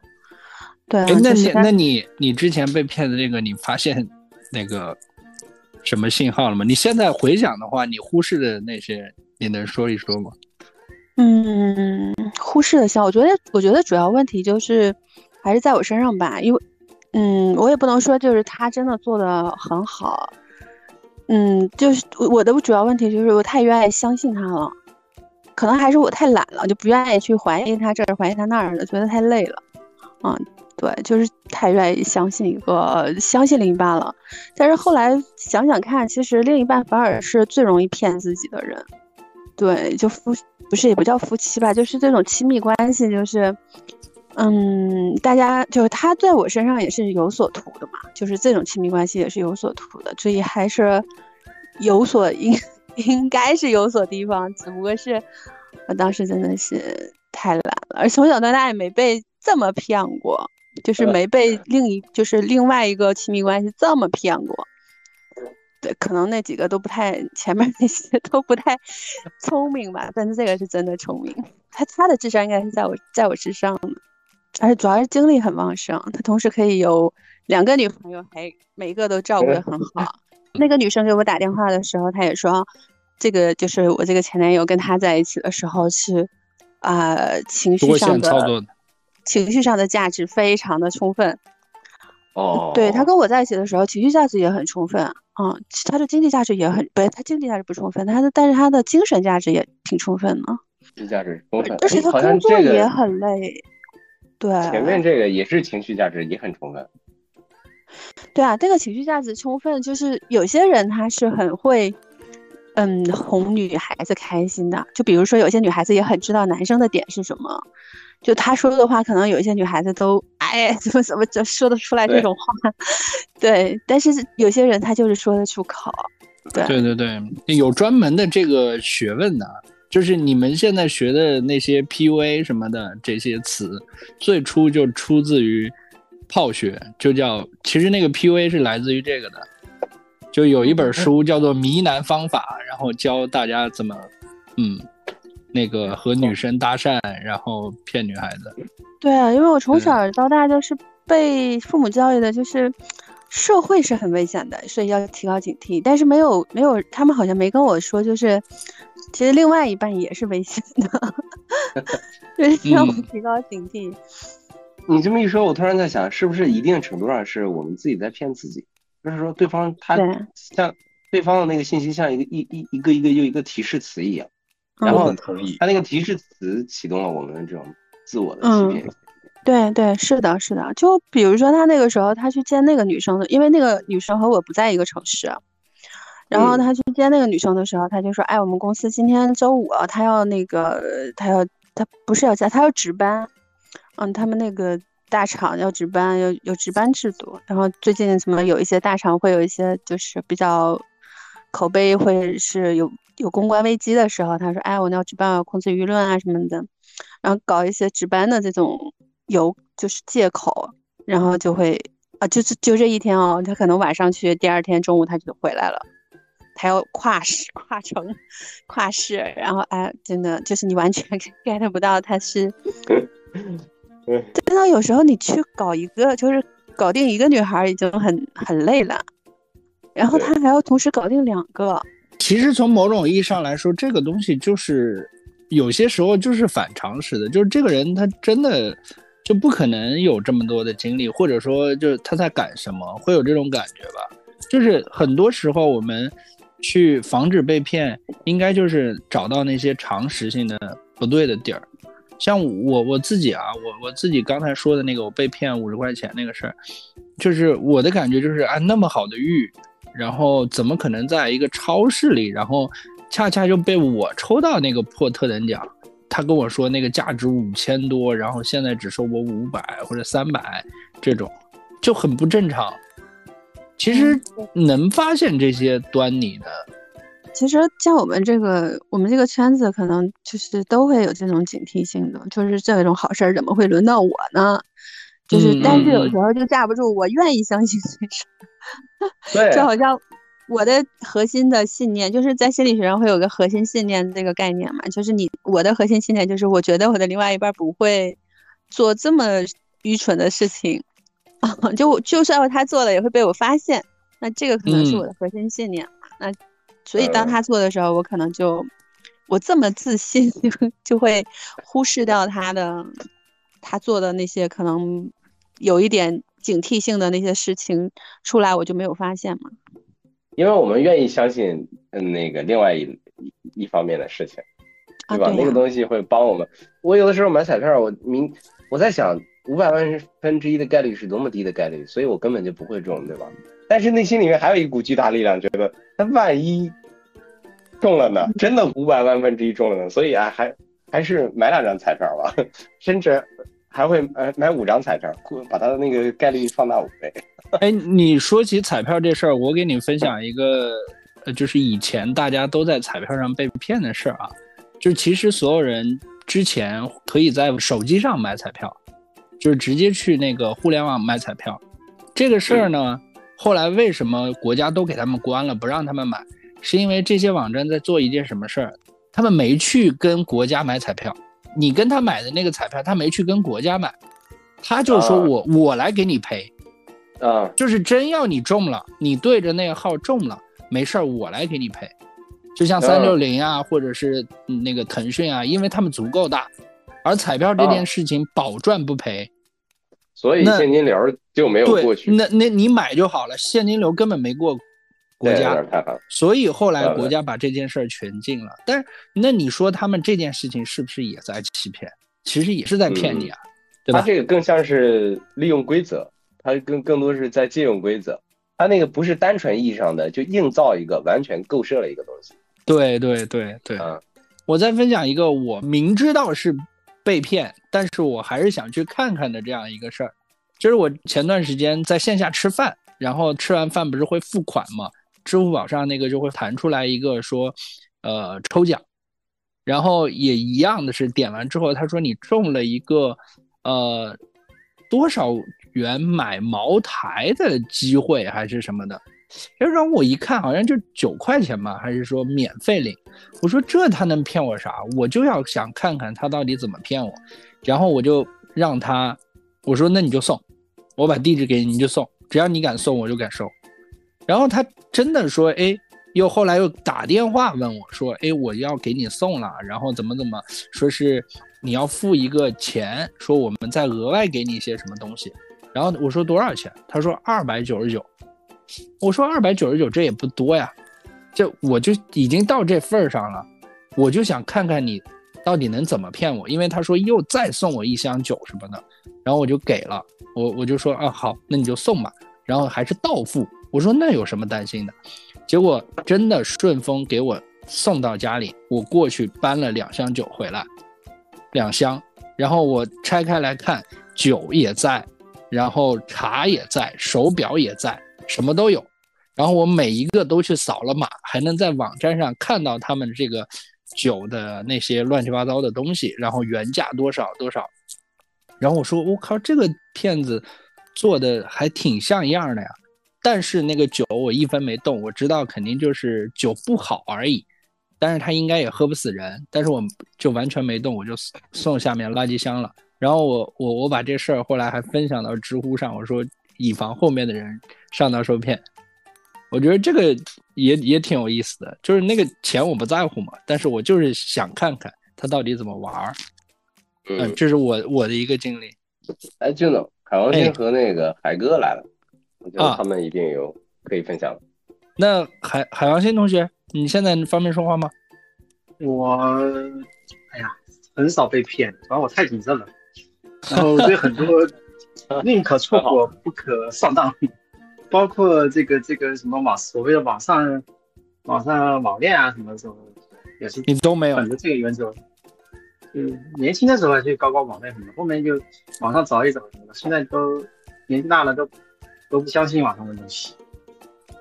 对，那你那你你之前被骗的这个，你发现那个什么信号了吗？你现在回想的话，你忽视的那些，你能说一说吗？嗯，忽视的信号，我觉得我觉得主要问题就是还是在我身上吧，因为嗯，我也不能说就是他真的做的很好。嗯，就是我的主要问题就是我太愿意相信他了，可能还是我太懒了，就不愿意去怀疑他这怀疑他那儿的，觉得太累了。嗯，对，就是太愿意相信一个相信另一半了。但是后来想想看，其实另一半反而是最容易骗自己的人。对，就夫不是也不叫夫妻吧，就是这种亲密关系，就是。嗯，大家就是他在我身上也是有所图的嘛，就是这种亲密关系也是有所图的，所以还是有所应 应该是有所提防，只不过是我当时真的是太懒了，而从小到大也没被这么骗过，就是没被另一就是另外一个亲密关系这么骗过。对，可能那几个都不太，前面那些都不太聪明吧，但是这个是真的聪明，他他的智商应该是在我在我之上的。而且主要是精力很旺盛，他同时可以有两个女朋友，还每一个都照顾得很好。那个女生给我打电话的时候，她也说，这个就是我这个前男友跟他在一起的时候是，啊，情绪上的情绪上的价值非常的充分。哦，对他跟我在一起的时候，情绪价值也很充分。嗯，他的经济价值也很，不他经济价值不充分，他的但是他的精神价值也挺充分的。经济价值充分，而且他工作也很累。对，前面这个也是情绪价值也很充分。对啊，这个情绪价值充分，就是有些人他是很会，嗯，哄女孩子开心的。就比如说，有些女孩子也很知道男生的点是什么，就他说的话，可能有一些女孩子都哎怎么怎么就说得出来这种话。对，但是有些人他就是说得出口。对对对对，有专门的这个学问的。就是你们现在学的那些 PUA 什么的这些词，最初就出自于泡学，就叫其实那个 PUA 是来自于这个的，就有一本书叫做《迷男方法》，然后教大家怎么，嗯，那个和女生搭讪，然后骗女孩子。对啊，因为我从小到大就是被父母教育的，就是社会是很危险的，所以要提高警惕。但是没有没有，他们好像没跟我说，就是。其实另外一半也是危险的，就是让我提高警惕。你这么一说，我突然在想，是不是一定程度上是我们自己在骗自己？就是说，对方他像对方的那个信息像一个一一一个一个又一个提示词一样，然后他那个提示词启动了我们这种自我的欺骗。对对，是的，是的。就比如说他那个时候他去见那个女生的，因为那个女生和我不在一个城市。然后他去接那个女生的时候，他就说：“哎，我们公司今天周五，他要那个，他要他不是要加，他要值班。嗯，他们那个大厂要值班，有有值班制度。然后最近怎么有一些大厂会有一些就是比较口碑会是有有公关危机的时候，他说：哎，我要值班，要控制舆论啊什么的。然后搞一些值班的这种有就是借口，然后就会啊，就是就这一天哦，他可能晚上去，第二天中午他就回来了。”他要跨市、跨城、跨市，然后哎，真的就是你完全 get 不到他是。真的有时候你去搞一个，就是搞定一个女孩已经很很累了，然后他还要同时搞定两个。其实从某种意义上来说，这个东西就是有些时候就是反常识的，就是这个人他真的就不可能有这么多的精力，或者说就是他在赶什么，会有这种感觉吧。就是很多时候我们去防止被骗，应该就是找到那些常识性的不对的地儿。像我我自己啊，我我自己刚才说的那个我被骗五十块钱那个事儿，就是我的感觉就是啊，那么好的玉，然后怎么可能在一个超市里，然后恰恰就被我抽到那个破特等奖？他跟我说那个价值五千多，然后现在只收我五百或者三百，这种就很不正常。其实能发现这些端倪的。其实像我们这个，我们这个圈子可能就是都会有这种警惕性的，就是这种好事儿怎么会轮到我呢？就是，但是有时候就架不住，我愿意相信这事。对，就好像我的核心的信念，就是在心理学上会有个核心信念这个概念嘛，就是你我的核心信念就是，我觉得我的另外一半不会做这么愚蠢的事情 啊，就就算他做了，也会被我发现。那这个可能是我的核心信念嘛？那。所以当他做的时候，我可能就我这么自信，就就会忽视掉他的他做的那些可能有一点警惕性的那些事情出来，我就没有发现嘛。因为我们愿意相信，嗯，那个另外一一方面的事情，对吧？那个东西会帮我们。我有的时候买彩票，我明我在想五百万分之一的概率是多么低的概率，所以我根本就不会中，对吧？但是内心里面还有一股巨大力量，觉得那万一中了呢？真的五百万分之一中了呢？所以啊，还还是买两张彩票吧，甚至还会呃买五张彩票，把它的那个概率放大五倍。哎，你说起彩票这事儿，我给你分享一个，呃，就是以前大家都在彩票上被骗的事儿啊。就是其实所有人之前可以在手机上买彩票，就是直接去那个互联网买彩票，这个事儿呢。后来为什么国家都给他们关了，不让他们买？是因为这些网站在做一件什么事儿？他们没去跟国家买彩票，你跟他买的那个彩票，他没去跟国家买，他就说我我来给你赔，啊，就是真要你中了，你对着那个号中了，没事儿，我来给你赔。就像三六零啊，或者是那个腾讯啊，因为他们足够大，而彩票这件事情保赚不赔。所以现金流就没有过去。那那你买就好了，现金流根本没过国家。所以后来国家把这件事儿全禁了。但是那你说他们这件事情是不是也在欺骗？其实也是在骗你啊，对吧？他这个更像是利用规则，他更更多是在借用规则。他那个不是单纯意义上的就硬造一个完全构设了一个东西。对对对对。我再分享一个，我明知道是。被骗，但是我还是想去看看的这样一个事儿，就是我前段时间在线下吃饭，然后吃完饭不是会付款吗？支付宝上那个就会弹出来一个说，呃，抽奖，然后也一样的是点完之后，他说你中了一个，呃，多少元买茅台的机会还是什么的。然后我一看，好像就九块钱吧，还是说免费领？我说这他能骗我啥？我就要想看看他到底怎么骗我。然后我就让他，我说那你就送，我把地址给你，你就送，只要你敢送，我就敢收。然后他真的说，哎，又后来又打电话问我说，哎，我要给你送了，然后怎么怎么，说是你要付一个钱，说我们再额外给你一些什么东西。然后我说多少钱？他说二百九十九。我说二百九十九，这也不多呀，这我就已经到这份儿上了，我就想看看你到底能怎么骗我，因为他说又再送我一箱酒什么的，然后我就给了，我我就说啊好，那你就送吧，然后还是到付，我说那有什么担心的，结果真的顺丰给我送到家里，我过去搬了两箱酒回来，两箱，然后我拆开来看，酒也在，然后茶也在，手表也在。什么都有，然后我每一个都去扫了码，还能在网站上看到他们这个酒的那些乱七八糟的东西，然后原价多少多少。然后我说我靠，这个骗子做的还挺像样的呀。但是那个酒我一分没动，我知道肯定就是酒不好而已，但是他应该也喝不死人，但是我就完全没动，我就送下面垃圾箱了。然后我我我把这事儿后来还分享到知乎上，我说以防后面的人上当受骗。我觉得这个也也挺有意思的，就是那个钱我不在乎嘛，但是我就是想看看他到底怎么玩儿。嗯，这是我我的一个经历。哎，俊总，海王星和那个海哥来了。我觉得他们一定有可以分享的。那海海王星同学，你现在方便说话吗？我，哎呀，很少被骗，主要我太谨慎了。然后对很多 宁可错过不可上当，包括这个这个什么网所谓的网上网上网恋啊什么什么，也是你都没有。本着这个原则，嗯，年轻的时候还去搞搞网恋什么，后面就网上找一找什么的，现在都年纪大了都。都不相信网上的东西，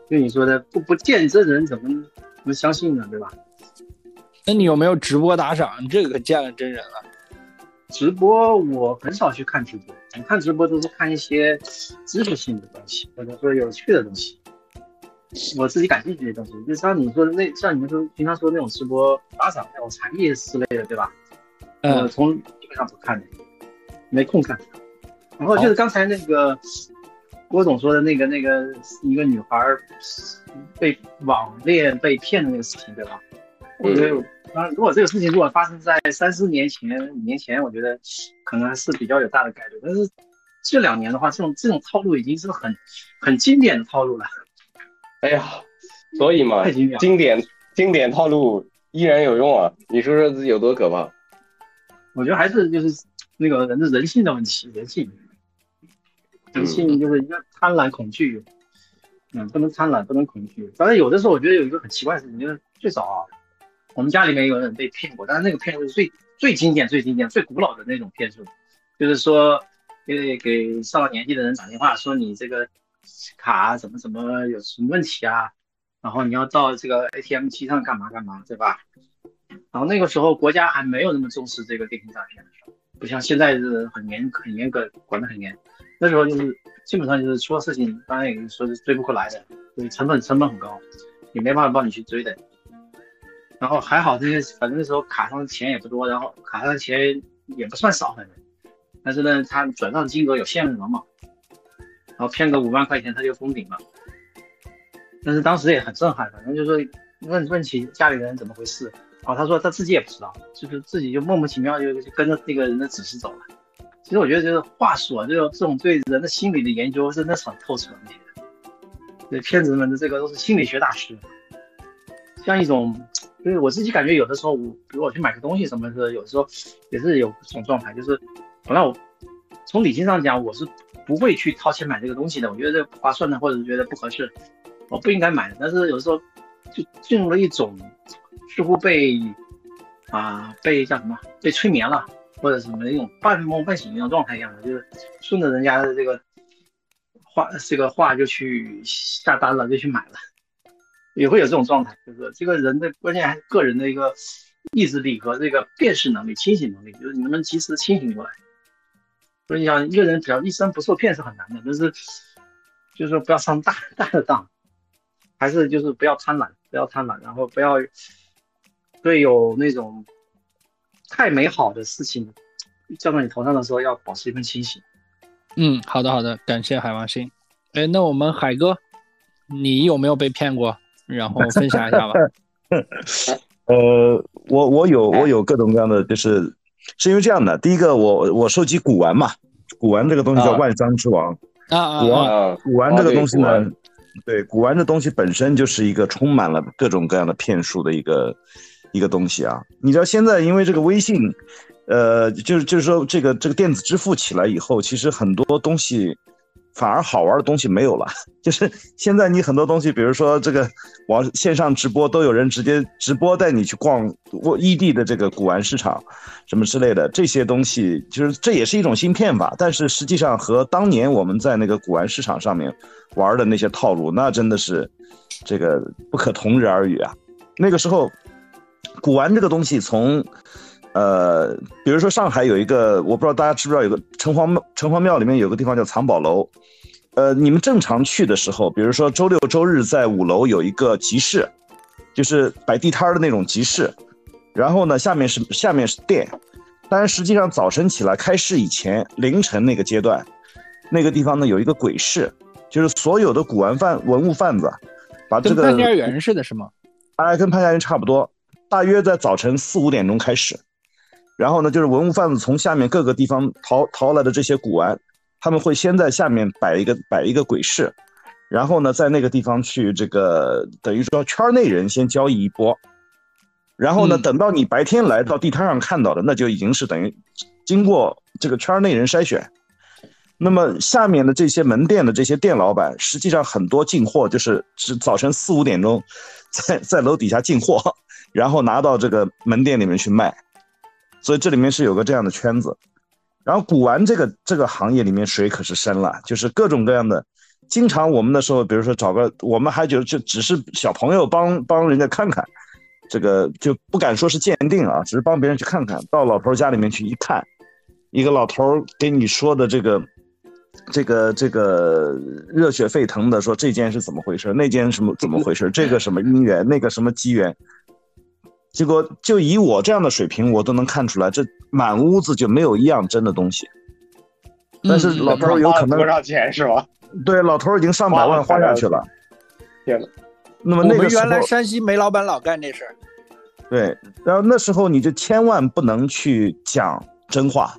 就你说的不不见真人怎么能相信呢？对吧？那你有没有直播打赏？这个见了真人了。直播我很少去看直播，我看直播都是看一些知识性的东西，或者说有趣的东西，我自己感兴趣的东西。就像你说的那，像你们说平常说那种直播打赏那种才艺之类的，对吧？呃，从基本上不看的，没空看。然后就是刚才那个。郭总说的那个那个一个女孩被网恋被骗的那个事情，对吧？我觉得，啊，如果这个事情如果发生在三四年前、五年前，我觉得可能还是比较有大的概率。但是这两年的话，这种这种套路已经是很很经典的套路了。哎呀，所以嘛，经典经典套路依然有用啊！你说说有多可怕？我觉得还是就是那个人的人性的问题，人性。人性就是一个贪婪恐惧，嗯，不能贪婪，不能恐惧。反正有的时候我觉得有一个很奇怪的事情，就是最早啊，我们家里面有人被骗过，但是那个骗术是最最经典、最经典、最古老的那种骗术，就是说给给上了年纪的人打电话说你这个卡怎么怎么有什么问题啊，然后你要到这个 ATM 机上干嘛干嘛，对吧？然后那个时候国家还没有那么重视这个电信诈骗不像现在是很严很严格，管得很严。那时候就是基本上就是出了事情，当然也说是追不回来的，就是成本成本很高，也没办法帮你去追的。然后还好这些，反正那时候卡上的钱也不多，然后卡上的钱也不算少，反正，但是呢，他转账金额有限额嘛，然后骗个五万块钱他就封顶了。但是当时也很震撼，反正就是问问起家里人怎么回事，哦，他说他自己也不知道，就是自己就莫名其妙就跟着那个人的指示走了。其实我觉得就是话术啊，这种这种对人的心理的研究真的是很透彻的。对骗子们的这个都是心理学大师。像一种，就是我自己感觉有的时候，我比如我去买个东西什么的，有的时候也是有这种状态，就是本来我从理性上讲，我是不会去掏钱买这个东西的，我觉得这个不划算的，或者是觉得不合适，我不应该买的。但是有时候就进入了一种似乎被啊被叫什么被催眠了。或者什么那种半梦半醒那种状态一样的，就是顺着人家的这个话，这个话就去下单了，就去买了，也会有这种状态。就是这个人的关键还是个人的一个意志力和这个辨识能力、清醒能力，就是你能不能及时清醒过来。所以你想，一个人只要一生不受骗是很难的，但是就是说不要上大大的当，还是就是不要贪婪，不要贪婪，然后不要对有那种。太美好的事情降到你头上的时候，要保持一份清醒。嗯，好的好的，感谢海王星。哎，那我们海哥，你有没有被骗过？然后分享一下吧。呃，我我有我有各种各样的，就是是因为这样的。第一个，我我收集古玩嘛，古玩这个东西叫万商之王啊。古玩古玩这个东西呢，对古玩的东西本身就是一个充满了各种各样的骗术的一个。一个东西啊，你知道现在因为这个微信，呃，就是就是说这个这个电子支付起来以后，其实很多东西反而好玩的东西没有了。就是现在你很多东西，比如说这个网线上直播，都有人直接直播带你去逛异地的这个古玩市场，什么之类的这些东西，就是这也是一种芯片吧。但是实际上和当年我们在那个古玩市场上面玩的那些套路，那真的是这个不可同日而语啊。那个时候。古玩这个东西，从，呃，比如说上海有一个，我不知道大家知不知道，有个城隍庙城隍庙里面有个地方叫藏宝楼，呃，你们正常去的时候，比如说周六周日在五楼有一个集市，就是摆地摊的那种集市，然后呢，下面是下面是店，但是实际上早晨起来开市以前，凌晨那个阶段，那个地方呢有一个鬼市，就是所有的古玩贩文物贩子，把这个跟潘家园似的，是吗？哎，跟潘家园差不多，大约在早晨四五点钟开始。然后呢，就是文物贩子从下面各个地方淘淘来的这些古玩，他们会先在下面摆一个摆一个鬼市，然后呢，在那个地方去这个等于说圈内人先交易一波，然后呢，等到你白天来到地摊上看到的，那就已经是等于经过这个圈内人筛选。那么下面的这些门店的这些店老板，实际上很多进货就是是早晨四五点钟，在在楼底下进货，然后拿到这个门店里面去卖。所以这里面是有个这样的圈子，然后古玩这个这个行业里面水可是深了，就是各种各样的，经常我们的时候，比如说找个，我们还觉得就只是小朋友帮帮人家看看，这个就不敢说是鉴定啊，只是帮别人去看看到老头家里面去一看，一个老头给你说的这个，这个这个热血沸腾的说这件是怎么回事，那件什么怎么回事，这个什么姻缘，那个什么机缘。结果就以我这样的水平，我都能看出来，这满屋子就没有一样真的东西。但是老头有可能多少钱是吧？对，老头已经上百万花下去了。天呐。那么那个原来山西煤老板老干这事儿。对，然后那时候你就千万不能去讲真话，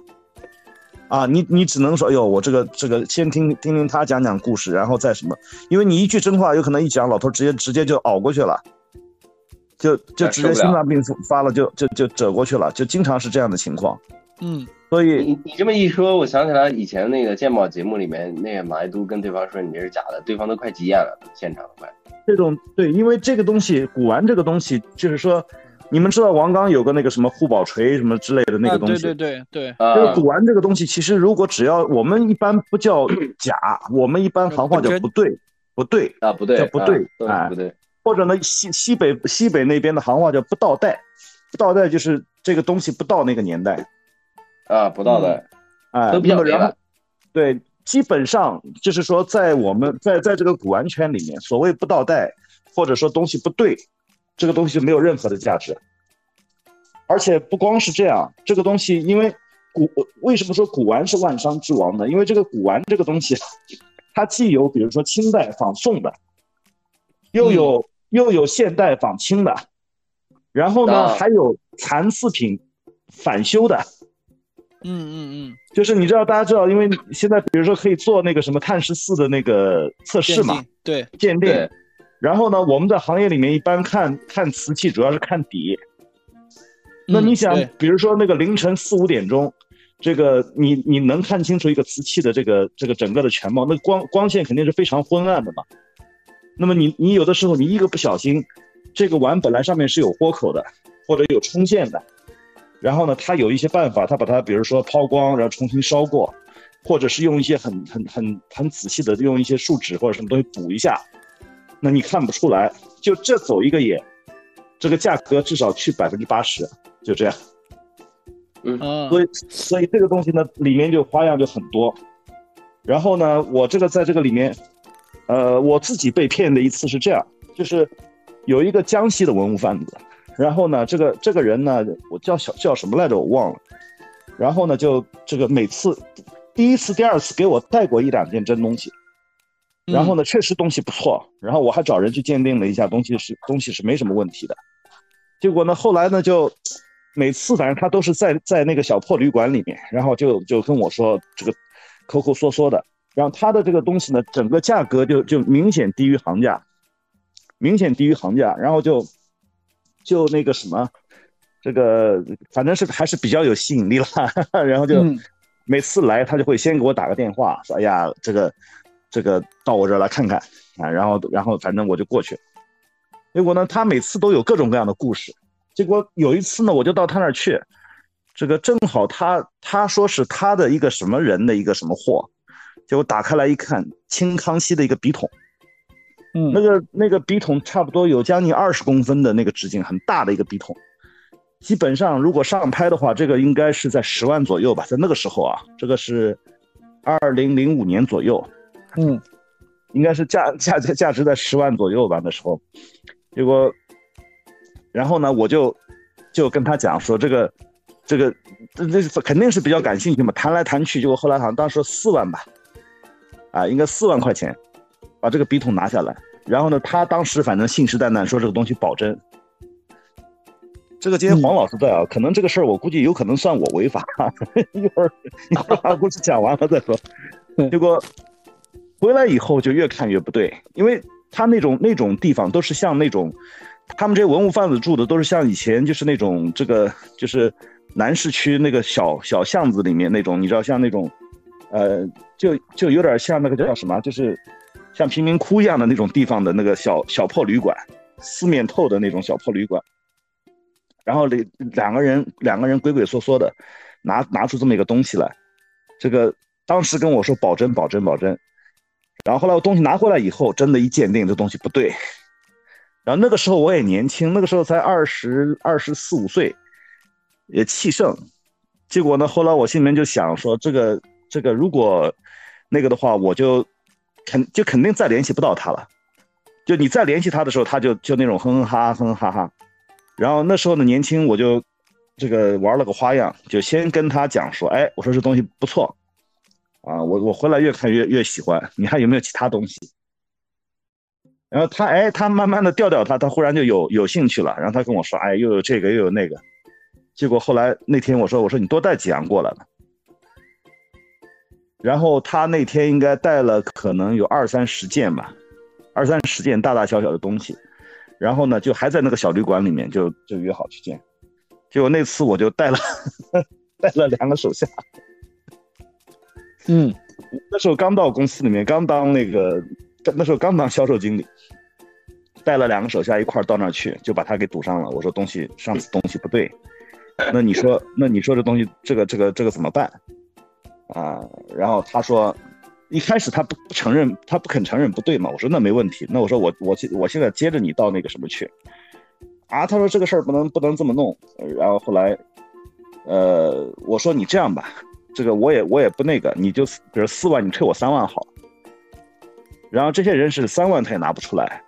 啊，你你只能说，哎呦，我这个这个先听听听他讲讲故事，然后再什么，因为你一句真话，有可能一讲，老头直接直接就熬过去了。就就直接心脏病发了，就就就折过去了，就经常是这样的情况。嗯，所以你你这么一说，我想起来以前那个鉴宝节目里面，那个马未都跟对方说你这是假的，对方都快急眼了，现场快。这种对，因为这个东西古玩这个东西，就是说，你们知道王刚有个那个什么护宝锤什么之类的那个东西，对对对对，这个古玩这个东西，其实如果只要我们一般不叫假，我们一般行话叫不对，不对啊，不对，叫不对，哎，不对。或者呢，西西北西北那边的行话叫不倒代，不到代就是这个东西不到那个年代，啊，不倒代，哎，都比较然对，基本上就是说，在我们在在这个古玩圈里面，所谓不倒代，或者说东西不对，这个东西就没有任何的价值。而且不光是这样，这个东西因为古为什么说古玩是万商之王呢？因为这个古玩这个东西，它既有比如说清代仿宋的，又有。又有现代仿清的，然后呢，还有残次品返修的。嗯嗯嗯，就是你知道，大家知道，因为现在比如说可以做那个什么碳十四的那个测试嘛，对，鉴定。然后呢，我们在行业里面一般看看瓷器，主要是看底。那你想，比如说那个凌晨四五点钟，这个你你能看清楚一个瓷器的这个这个整个的全貌？那光光线肯定是非常昏暗的嘛。那么你你有的时候你一个不小心，这个碗本来上面是有豁口的，或者有冲线的，然后呢，它有一些办法，它把它比如说抛光，然后重新烧过，或者是用一些很很很很仔细的用一些树脂或者什么东西补一下，那你看不出来，就这走一个眼，这个价格至少去百分之八十，就这样。嗯，所以所以这个东西呢，里面就花样就很多，然后呢，我这个在这个里面。呃，我自己被骗的一次是这样，就是有一个江西的文物贩子，然后呢，这个这个人呢，我叫小叫什么来着，我忘了。然后呢，就这个每次第一次、第二次给我带过一两件真东西，然后呢，确实东西不错，然后我还找人去鉴定了一下，东西是东西是没什么问题的。结果呢，后来呢，就每次反正他都是在在那个小破旅馆里面，然后就就跟我说这个抠抠缩缩的。然后它的这个东西呢，整个价格就就明显低于行价，明显低于行价，然后就就那个什么，这个反正是还是比较有吸引力了。然后就每次来他就会先给我打个电话，说哎呀，这个这个到我这儿来看看啊，然后然后反正我就过去。结果呢，他每次都有各种各样的故事。结果有一次呢，我就到他那儿去，这个正好他他说是他的一个什么人的一个什么货。结果打开来一看，清康熙的一个笔筒，嗯，那个那个笔筒差不多有将近二十公分的那个直径，很大的一个笔筒。基本上如果上拍的话，这个应该是在十万左右吧，在那个时候啊，这个是二零零五年左右。嗯，应该是价价价价值在十万左右吧那时候，结果，然后呢，我就就跟他讲说这个这个这这肯定是比较感兴趣嘛，谈来谈去，结果后来好像当时四万吧，啊，应该四万块钱，把这个笔筒拿下来，然后呢，他当时反正信誓旦旦说这个东西保真。这个今天黄老师在啊，可能这个事儿我估计有可能算我违法，一会儿一会儿把故事讲完了再说。结果回来以后就越看越不对，因为他那种那种地方都是像那种，他们这些文物贩子住的都是像以前就是那种这个就是南市区那个小小巷子里面那种，你知道像那种，呃，就就有点像那个叫什么，就是像贫民窟一样的那种地方的那个小小破旅馆，四面透的那种小破旅馆。然后两两个人两个人鬼鬼祟祟的拿拿出这么一个东西来，这个当时跟我说保真保真保真，然后后来我东西拿回来以后，真的一鉴定这东西不对，然后那个时候我也年轻，那个时候才二十二十四五岁，也气盛，结果呢后来我心里面就想说这个这个如果那个的话，我就肯就肯定再联系不到他了，就你再联系他的时候，他就就那种哼哼哈哈哼哼哈哈。然后那时候呢年轻，我就这个玩了个花样，就先跟他讲说，哎，我说这东西不错，啊，我我回来越看越越喜欢，你看有没有其他东西？然后他哎，他慢慢的调调他，他忽然就有有兴趣了，然后他跟我说，哎，又有这个又有那个，结果后来那天我说我说你多带几样过来吧，然后他那天应该带了可能有二三十件吧，二三十件大大小小的东西。然后呢，就还在那个小旅馆里面，就就约好去见。结果那次我就带了 带了两个手下，嗯，那时候刚到公司里面，刚当那个那时候刚当销售经理，带了两个手下一块到那儿去，就把他给堵上了。我说东西上次东西不对，那你说那你说这东西这个这个这个怎么办啊？然后他说。一开始他不不承认，他不肯承认不对嘛？我说那没问题，那我说我我现我现在接着你到那个什么去，啊？他说这个事儿不能不能这么弄。然后后来，呃，我说你这样吧，这个我也我也不那个，你就比如四万，你退我三万好。然后这些人是三万他也拿不出来，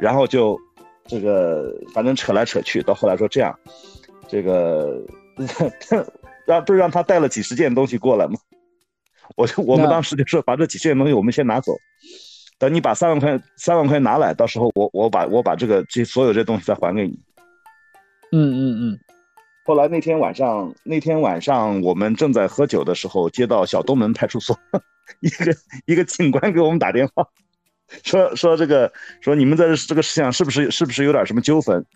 然后就这个反正扯来扯去，到后来说这样，这个让不是让他带了几十件东西过来吗？我就我们当时就说，把这几十件东西我们先拿走，等你把三万块三万块拿来，到时候我我把我把这个这所有这东西再还给你。嗯嗯嗯。后来那天晚上，那天晚上我们正在喝酒的时候，接到小东门派出所 一个一个警官给我们打电话，说说这个说你们在这个事情是不是是不是有点什么纠纷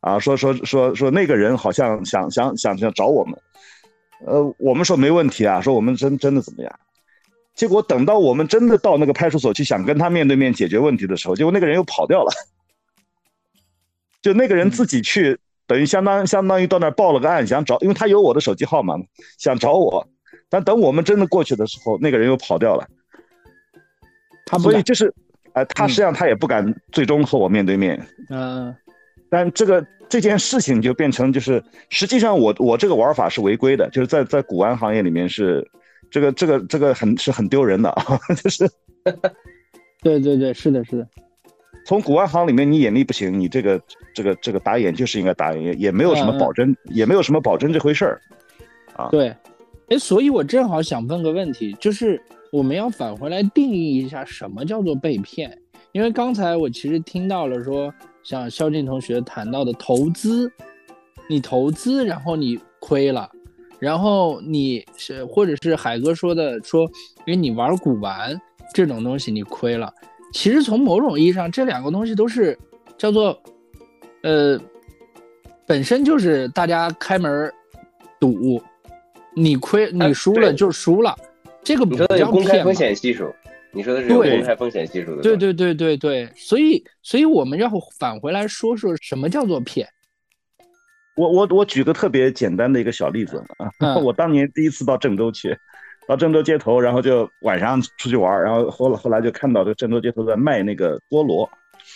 啊？说说说说那个人好像想想想想找我们。呃，我们说没问题啊，说我们真真的怎么样？结果等到我们真的到那个派出所去，想跟他面对面解决问题的时候，结果那个人又跑掉了。就那个人自己去，等于相当相当于到那儿报了个案，想找，因为他有我的手机号码嘛，想找我。但等我们真的过去的时候，那个人又跑掉了。他所以就是，哎，他实际上他也不敢最终和我面对面。嗯。但这个这件事情就变成就是，实际上我我这个玩法是违规的，就是在在古玩行业里面是，这个这个这个很是很丢人的啊，就是，对对对，是的是的，从古玩行里面你眼力不行，你这个这个这个打眼就是应该打眼，也没有什么保真，也没有什么保真这回事儿，啊，对，哎，所以我正好想问个问题，就是我们要返回来定义一下什么叫做被骗，因为刚才我其实听到了说。像肖静同学谈到的投资，你投资然后你亏了，然后你是或者是海哥说的说，因为你玩古玩这种东西你亏了，其实从某种意义上这两个东西都是叫做，呃，本身就是大家开门赌，你亏你输了就输了，这个不叫公开风险系数。你说的是公开风险系数的，对对对对对，所以所以我们要返回来说说什么叫做骗。我我我举个特别简单的一个小例子啊，我当年第一次到郑州去，到郑州街头，然后就晚上出去玩，然后后来后来就看到这郑州街头在卖那个菠萝，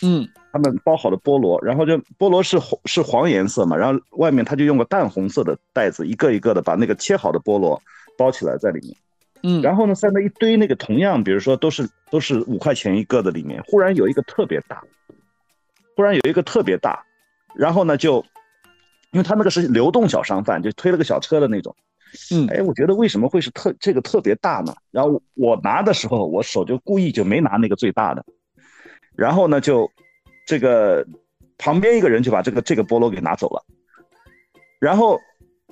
嗯，他们包好的菠萝，然后就菠萝是红是黄颜色嘛，然后外面他就用个淡红色的袋子，一个一个的把那个切好的菠萝包起来在里面。嗯，然后呢，在那一堆那个同样，比如说都是都是五块钱一个的里面，忽然有一个特别大，忽然有一个特别大，然后呢就，因为他那个是流动小商贩，就推了个小车的那种，嗯，哎，我觉得为什么会是特这个特别大呢？然后我拿的时候，我手就故意就没拿那个最大的，然后呢就这个旁边一个人就把这个这个菠萝给拿走了，然后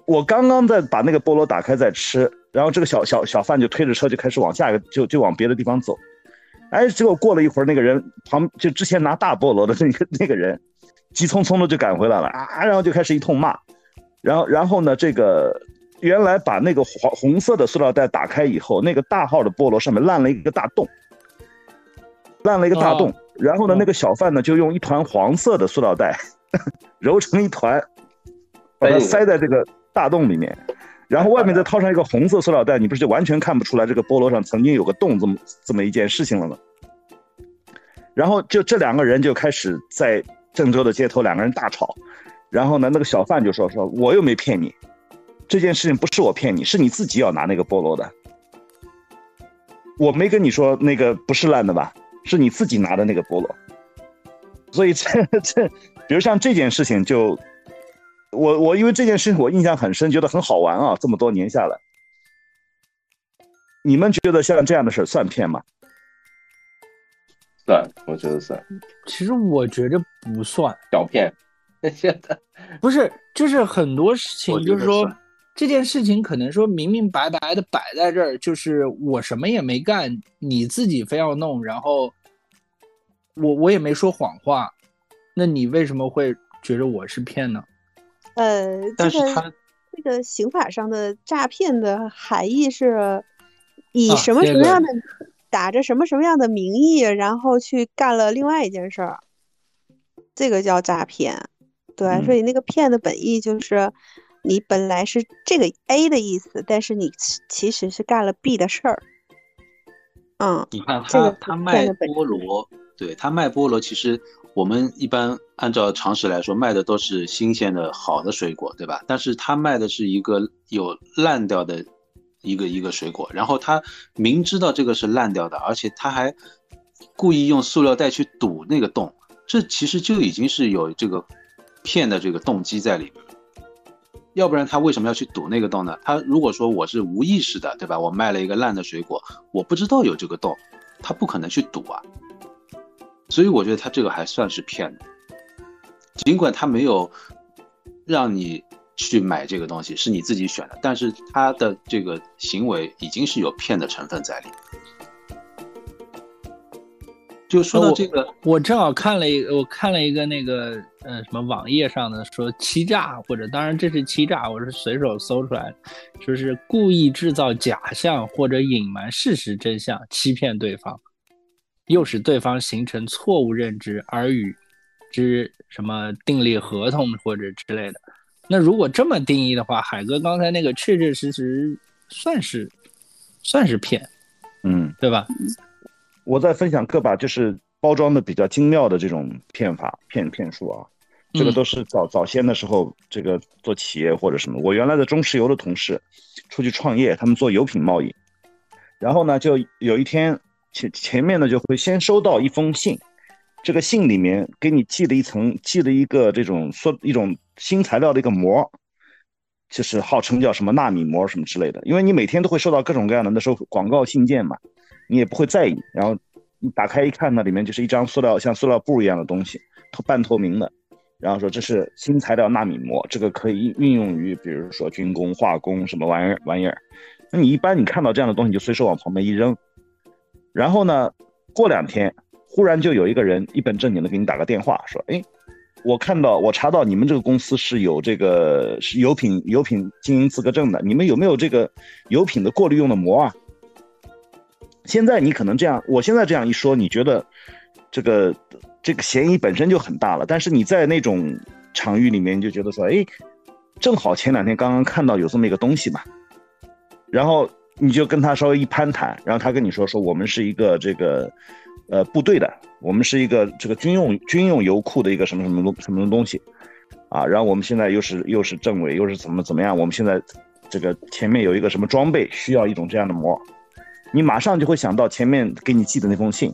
我刚刚在把那个菠萝打开在吃。然后这个小小小贩就推着车就开始往下一个就就往别的地方走，哎，结果过了一会儿，那个人旁就之前拿大菠萝的那个 那个人，急匆匆的就赶回来了啊，然后就开始一通骂，然后然后呢，这个原来把那个黄红色的塑料袋打开以后，那个大号的菠萝上面烂了一个大洞，烂了一个大洞，然后呢，那个小贩呢就用一团黄色的塑料袋 揉成一团，把它塞在这个大洞里面。然后外面再套上一个红色塑料袋，你不是就完全看不出来这个菠萝上曾经有个洞这么这么一件事情了吗？然后就这两个人就开始在郑州的街头两个人大吵，然后呢那个小贩就说说我又没骗你，这件事情不是我骗你，是你自己要拿那个菠萝的，我没跟你说那个不是烂的吧，是你自己拿的那个菠萝，所以这这比如像这件事情就。我我因为这件事情我印象很深，觉得很好玩啊！这么多年下来，你们觉得像这样的事算骗吗？算，我觉得算。其实我觉着不算小骗。现在不是，就是很多事情，就是说这件事情可能说明明白白的摆在这儿，就是我什么也没干，你自己非要弄，然后我我也没说谎话，那你为什么会觉得我是骗呢？呃，但是他这个刑法上的诈骗的含义是以什么什么样的打着什么什么样的名义，然后去干了另外一件事儿，这个叫诈骗。对，所以那个骗的本意就是你本来是这个 A 的意思，但是你其实是干了 B 的事儿。嗯，你看他他卖菠萝，对他卖菠萝其实。我们一般按照常识来说，卖的都是新鲜的好的水果，对吧？但是他卖的是一个有烂掉的一个一个水果，然后他明知道这个是烂掉的，而且他还故意用塑料袋去堵那个洞，这其实就已经是有这个骗的这个动机在里面。要不然他为什么要去堵那个洞呢？他如果说我是无意识的，对吧？我卖了一个烂的水果，我不知道有这个洞，他不可能去堵啊。所以我觉得他这个还算是骗的，尽管他没有让你去买这个东西，是你自己选的，但是他的这个行为已经是有骗的成分在里面。就说到这个，我正好看了一个，我看了一个那个呃什么网页上的说欺诈，或者当然这是欺诈，我是随手搜出来的，就是故意制造假象或者隐瞒事实真相，欺骗对方。又使对方形成错误认知，而与之什么订立合同或者之类的。那如果这么定义的话，海哥刚才那个确确实实算是算是骗，嗯，对吧？我在分享个把就是包装的比较精妙的这种骗法骗骗术啊，这个都是早早先的时候这个做企业或者什么。我原来的中石油的同事出去创业，他们做油品贸易，然后呢就有一天。前前面呢就会先收到一封信，这个信里面给你寄了一层，寄了一个这种说一种新材料的一个膜，就是号称叫什么纳米膜什么之类的。因为你每天都会收到各种各样的那时候广告信件嘛，你也不会在意。然后你打开一看呢，里面就是一张塑料像塑料布一样的东西，半透明的。然后说这是新材料纳米膜，这个可以运用于比如说军工、化工什么玩意儿玩意儿。那你一般你看到这样的东西，你就随手往旁边一扔。然后呢，过两天，忽然就有一个人一本正经的给你打个电话，说：“哎，我看到我查到你们这个公司是有这个是油品油品经营资格证的，你们有没有这个油品的过滤用的膜啊？”现在你可能这样，我现在这样一说，你觉得这个这个嫌疑本身就很大了。但是你在那种场域里面，就觉得说：“哎，正好前两天刚刚看到有这么一个东西嘛。”然后。你就跟他稍微一攀谈，然后他跟你说说我们是一个这个，呃部队的，我们是一个这个军用军用油库的一个什么什么东什么东西，啊，然后我们现在又是又是政委又是怎么怎么样，我们现在这个前面有一个什么装备需要一种这样的膜，你马上就会想到前面给你寄的那封信。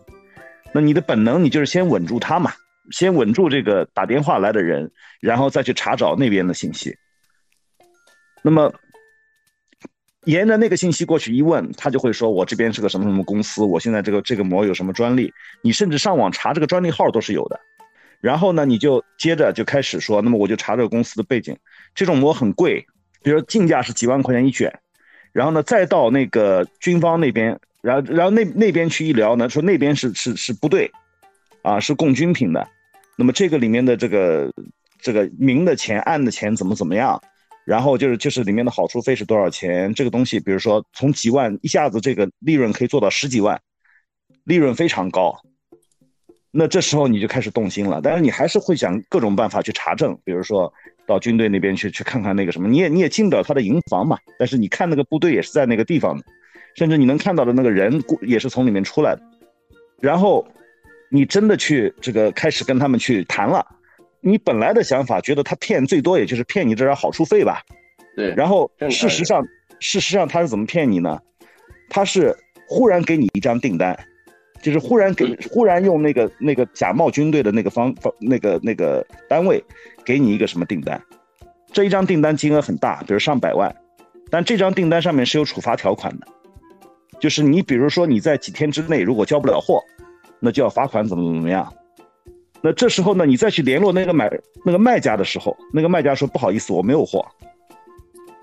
那你的本能，你就是先稳住他嘛，先稳住这个打电话来的人，然后再去查找那边的信息。那么，沿着那个信息过去一问，他就会说：“我这边是个什么什么公司，我现在这个这个膜有什么专利？你甚至上网查这个专利号都是有的。”然后呢，你就接着就开始说：“那么我就查这个公司的背景，这种膜很贵，比如进价是几万块钱一卷。”然后呢，再到那个军方那边。然后，然后那那边去一聊呢，说那边是是是不对，啊，是供军品的。那么这个里面的这个这个明的钱、暗的钱怎么怎么样？然后就是就是里面的好处费是多少钱？这个东西，比如说从几万一下子这个利润可以做到十几万，利润非常高。那这时候你就开始动心了，但是你还是会想各种办法去查证，比如说到军队那边去去看看那个什么，你也你也进不了他的营房嘛，但是你看那个部队也是在那个地方的。甚至你能看到的那个人也是从里面出来的，然后你真的去这个开始跟他们去谈了，你本来的想法觉得他骗最多也就是骗你这点好处费吧，对。然后事实上，事实上他是怎么骗你呢？他是忽然给你一张订单，就是忽然给忽然用那个那个假冒军队的那个方方那个那个单位给你一个什么订单，这一张订单金额很大，比如上百万，但这张订单上面是有处罚条款的。就是你，比如说你在几天之内如果交不了货，那就要罚款，怎么怎么样？那这时候呢，你再去联络那个买那个卖家的时候，那个卖家说不好意思，我没有货。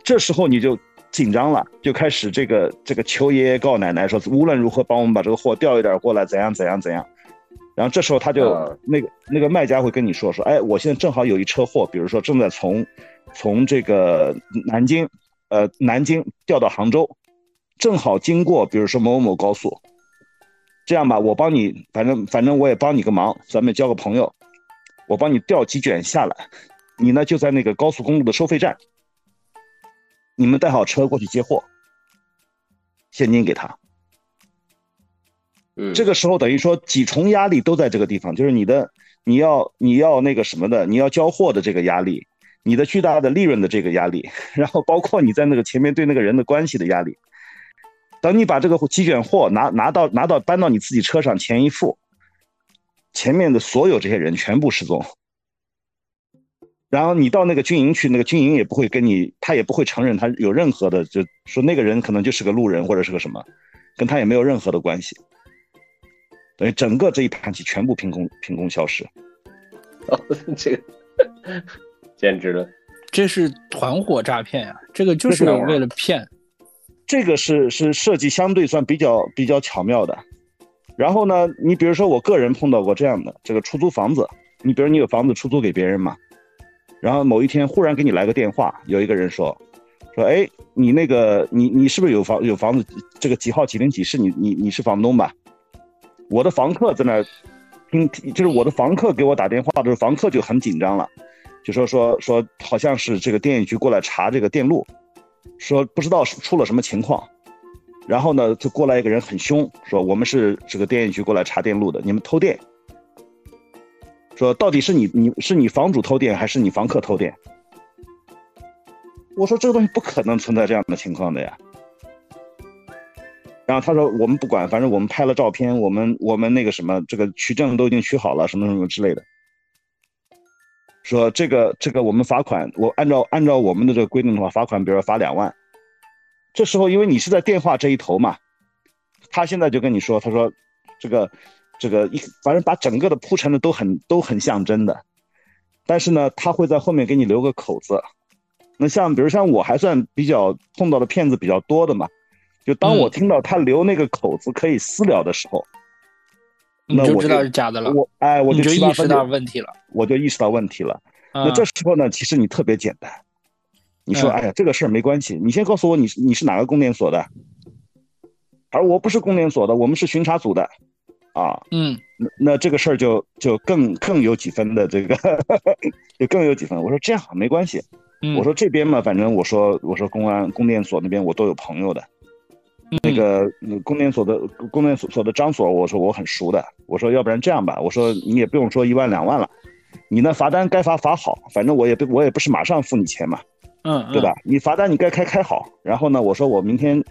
这时候你就紧张了，就开始这个这个求爷爷告奶奶，说无论如何帮我们把这个货调一点过来，怎样怎样怎样。然后这时候他就那个那个卖家会跟你说说，哎，我现在正好有一车货，比如说正在从从这个南京呃南京调到杭州。正好经过，比如说某某某高速，这样吧，我帮你，反正反正我也帮你个忙，咱们交个朋友，我帮你调几卷下来，你呢就在那个高速公路的收费站，你们带好车过去接货，现金给他。嗯，这个时候等于说几重压力都在这个地方，就是你的你要你要那个什么的，你要交货的这个压力，你的巨大的利润的这个压力，然后包括你在那个前面对那个人的关系的压力。等你把这个鸡卷货拿拿到拿到搬到你自己车上，钱一付，前面的所有这些人全部失踪。然后你到那个军营去，那个军营也不会跟你，他也不会承认他有任何的，就说那个人可能就是个路人或者是个什么，跟他也没有任何的关系。等于整个这一盘棋全部凭空凭空消失。哦，这个 简直了，这是团伙诈骗呀！这个就是为了骗。这个是是设计相对算比较比较巧妙的，然后呢，你比如说我个人碰到过这样的这个出租房子，你比如你有房子出租给别人嘛，然后某一天忽然给你来个电话，有一个人说，说哎，你那个你你是不是有房有房子？这个几号几零几室？你你你是房东吧？我的房客在那听，就是我的房客给我打电话的时候，房客就很紧张了，就说说说好像是这个电业局过来查这个电路。说不知道是出了什么情况，然后呢，就过来一个人很凶，说我们是这个电业局过来查电路的，你们偷电。说到底是你你是你房主偷电还是你房客偷电？我说这个东西不可能存在这样的情况的呀。然后他说我们不管，反正我们拍了照片，我们我们那个什么这个取证都已经取好了，什么什么之类的。说这个这个我们罚款，我按照按照我们的这个规定的话，罚款比如说罚两万。这时候因为你是在电话这一头嘛，他现在就跟你说，他说这个这个一反正把整个的铺陈的都很都很像真的，但是呢，他会在后面给你留个口子。那像比如像我还算比较碰到的骗子比较多的嘛，就当我听到他留那个口子可以私聊的时候。那我知道是假的了。我哎，我就意识到问题了。我就意识到问题了。那这时候呢，其实你特别简单。你说，哎呀，这个事儿没关系。你先告诉我，你是你是哪个供电所的？而我不是供电所的，我们是巡查组的。啊，嗯，那那这个事儿就就更更有几分的这个，就更有几分。我说这样没关系。我说这边嘛，反正我说我说公安供电所那边我都有朋友的。那个供电所的供电所所的张所，我说我很熟的。我说要不然这样吧，我说你也不用说一万两万了，你那罚单该罚罚好，反正我也不我也不是马上付你钱嘛。嗯，对吧？你罚单你该开开好，然后呢，我说我明天，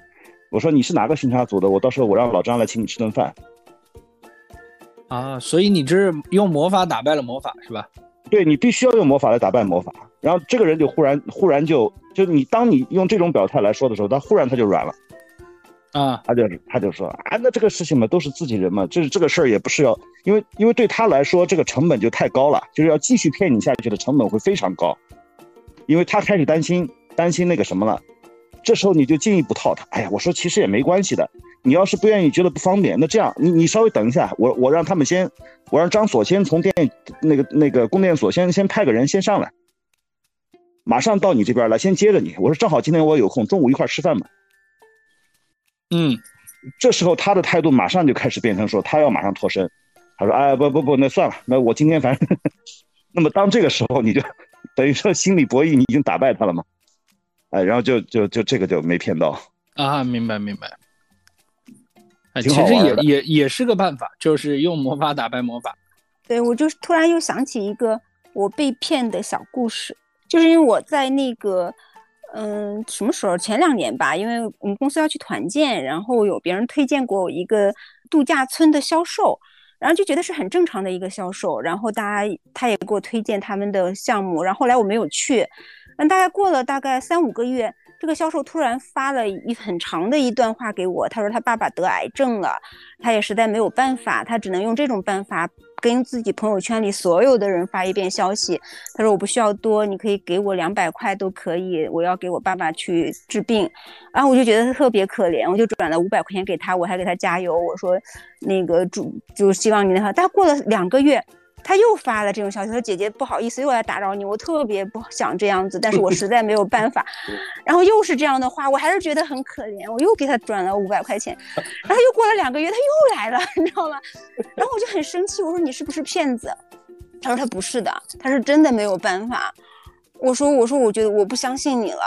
我说你是哪个巡查组的，我到时候我让老张来请你吃顿饭。啊，所以你这是用魔法打败了魔法是吧？对你必须要用魔法来打败魔法，然后这个人就忽然忽然就就你当你用这种表态来说的时候，他忽然他就软了。啊，他就他就说啊，那这个事情嘛，都是自己人嘛，就是这个事儿也不是要，因为因为对他来说，这个成本就太高了，就是要继续骗你下去的成本会非常高，因为他开始担心担心那个什么了，这时候你就进一步套他，哎呀，我说其实也没关系的，你要是不愿意觉得不方便，那这样你你稍微等一下，我我让他们先，我让张所先从电那个那个供电所先先派个人先上来，马上到你这边来，先接着你，我说正好今天我有空，中午一块吃饭吧。嗯，这时候他的态度马上就开始变成说他要马上脱身，他说哎不不不那算了，那我今天反正，那么当这个时候你就等于说心理博弈你已经打败他了嘛，哎然后就就就这个就没骗到啊明白明白，哎其实也也也是个办法，就是用魔法打败魔法。对我就是突然又想起一个我被骗的小故事，就是因为我在那个。嗯，什么时候？前两年吧，因为我们公司要去团建，然后有别人推荐过我一个度假村的销售，然后就觉得是很正常的一个销售，然后大家他也给我推荐他们的项目，然后后来我没有去，嗯，大概过了大概三五个月，这个销售突然发了一很长的一段话给我，他说他爸爸得癌症了，他也实在没有办法，他只能用这种办法。跟自己朋友圈里所有的人发一遍消息，他说我不需要多，你可以给我两百块都可以，我要给我爸爸去治病，然后我就觉得他特别可怜，我就转了五百块钱给他，我还给他加油，我说那个祝就希望你那啥，但过了两个月。他又发了这种消息，说姐姐不好意思又来打扰你，我特别不想这样子，但是我 实在没有办法。然后又是这样的话，我还是觉得很可怜，我又给他转了五百块钱。然后又过了两个月，他又来了，你知道吗？然后我就很生气，我说你是不是骗子？他说他不是的，他是真的没有办法。我说我说我觉得我不相信你了。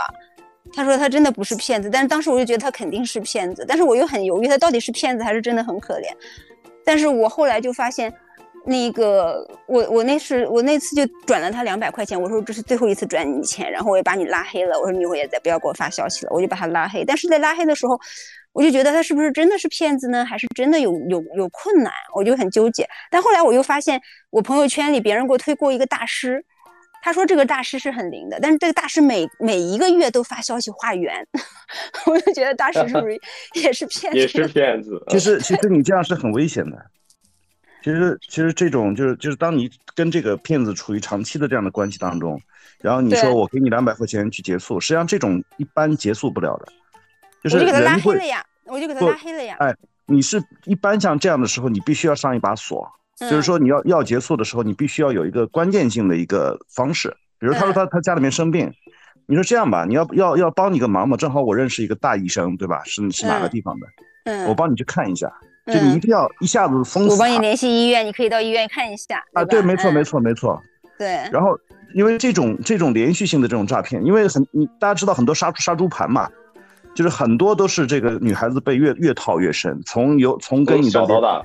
他说他真的不是骗子，但是当时我就觉得他肯定是骗子，但是我又很犹豫，他到底是骗子还是真的很可怜？但是我后来就发现。那个，我我那是我那次就转了他两百块钱，我说这是最后一次转你钱，然后我也把你拉黑了，我说你以后也再不要给我发消息了，我就把他拉黑。但是在拉黑的时候，我就觉得他是不是真的是骗子呢，还是真的有有有困难，我就很纠结。但后来我又发现，我朋友圈里别人给我推过一个大师，他说这个大师是很灵的，但是这个大师每每一个月都发消息化缘，我就觉得大师是不是也是骗子？也 是骗子。其实其实你这样是很危险的。其实，其实这种就是就是，当你跟这个骗子处于长期的这样的关系当中，然后你说我给你两百块钱去结束，实际上这种一般结束不了的。就是我就给他拉黑了呀，我就给他拉黑了呀。哎，你是一般像这样的时候，你必须要上一把锁，就是说你要要结束的时候，你必须要有一个关键性的一个方式。比如他说他他家里面生病，你说这样吧，你要要要帮你个忙嘛，正好我认识一个大医生，对吧？是是哪个地方的？嗯，我帮你去看一下。就你一定要一下子封死。我帮你联系医院，你可以到医院看一下。啊，对，没错，没错，没错。对。然后，因为这种这种连续性的这种诈骗，因为很你大家知道很多杀杀猪盘嘛，就是很多都是这个女孩子被越越套越深，从有从跟你小到大，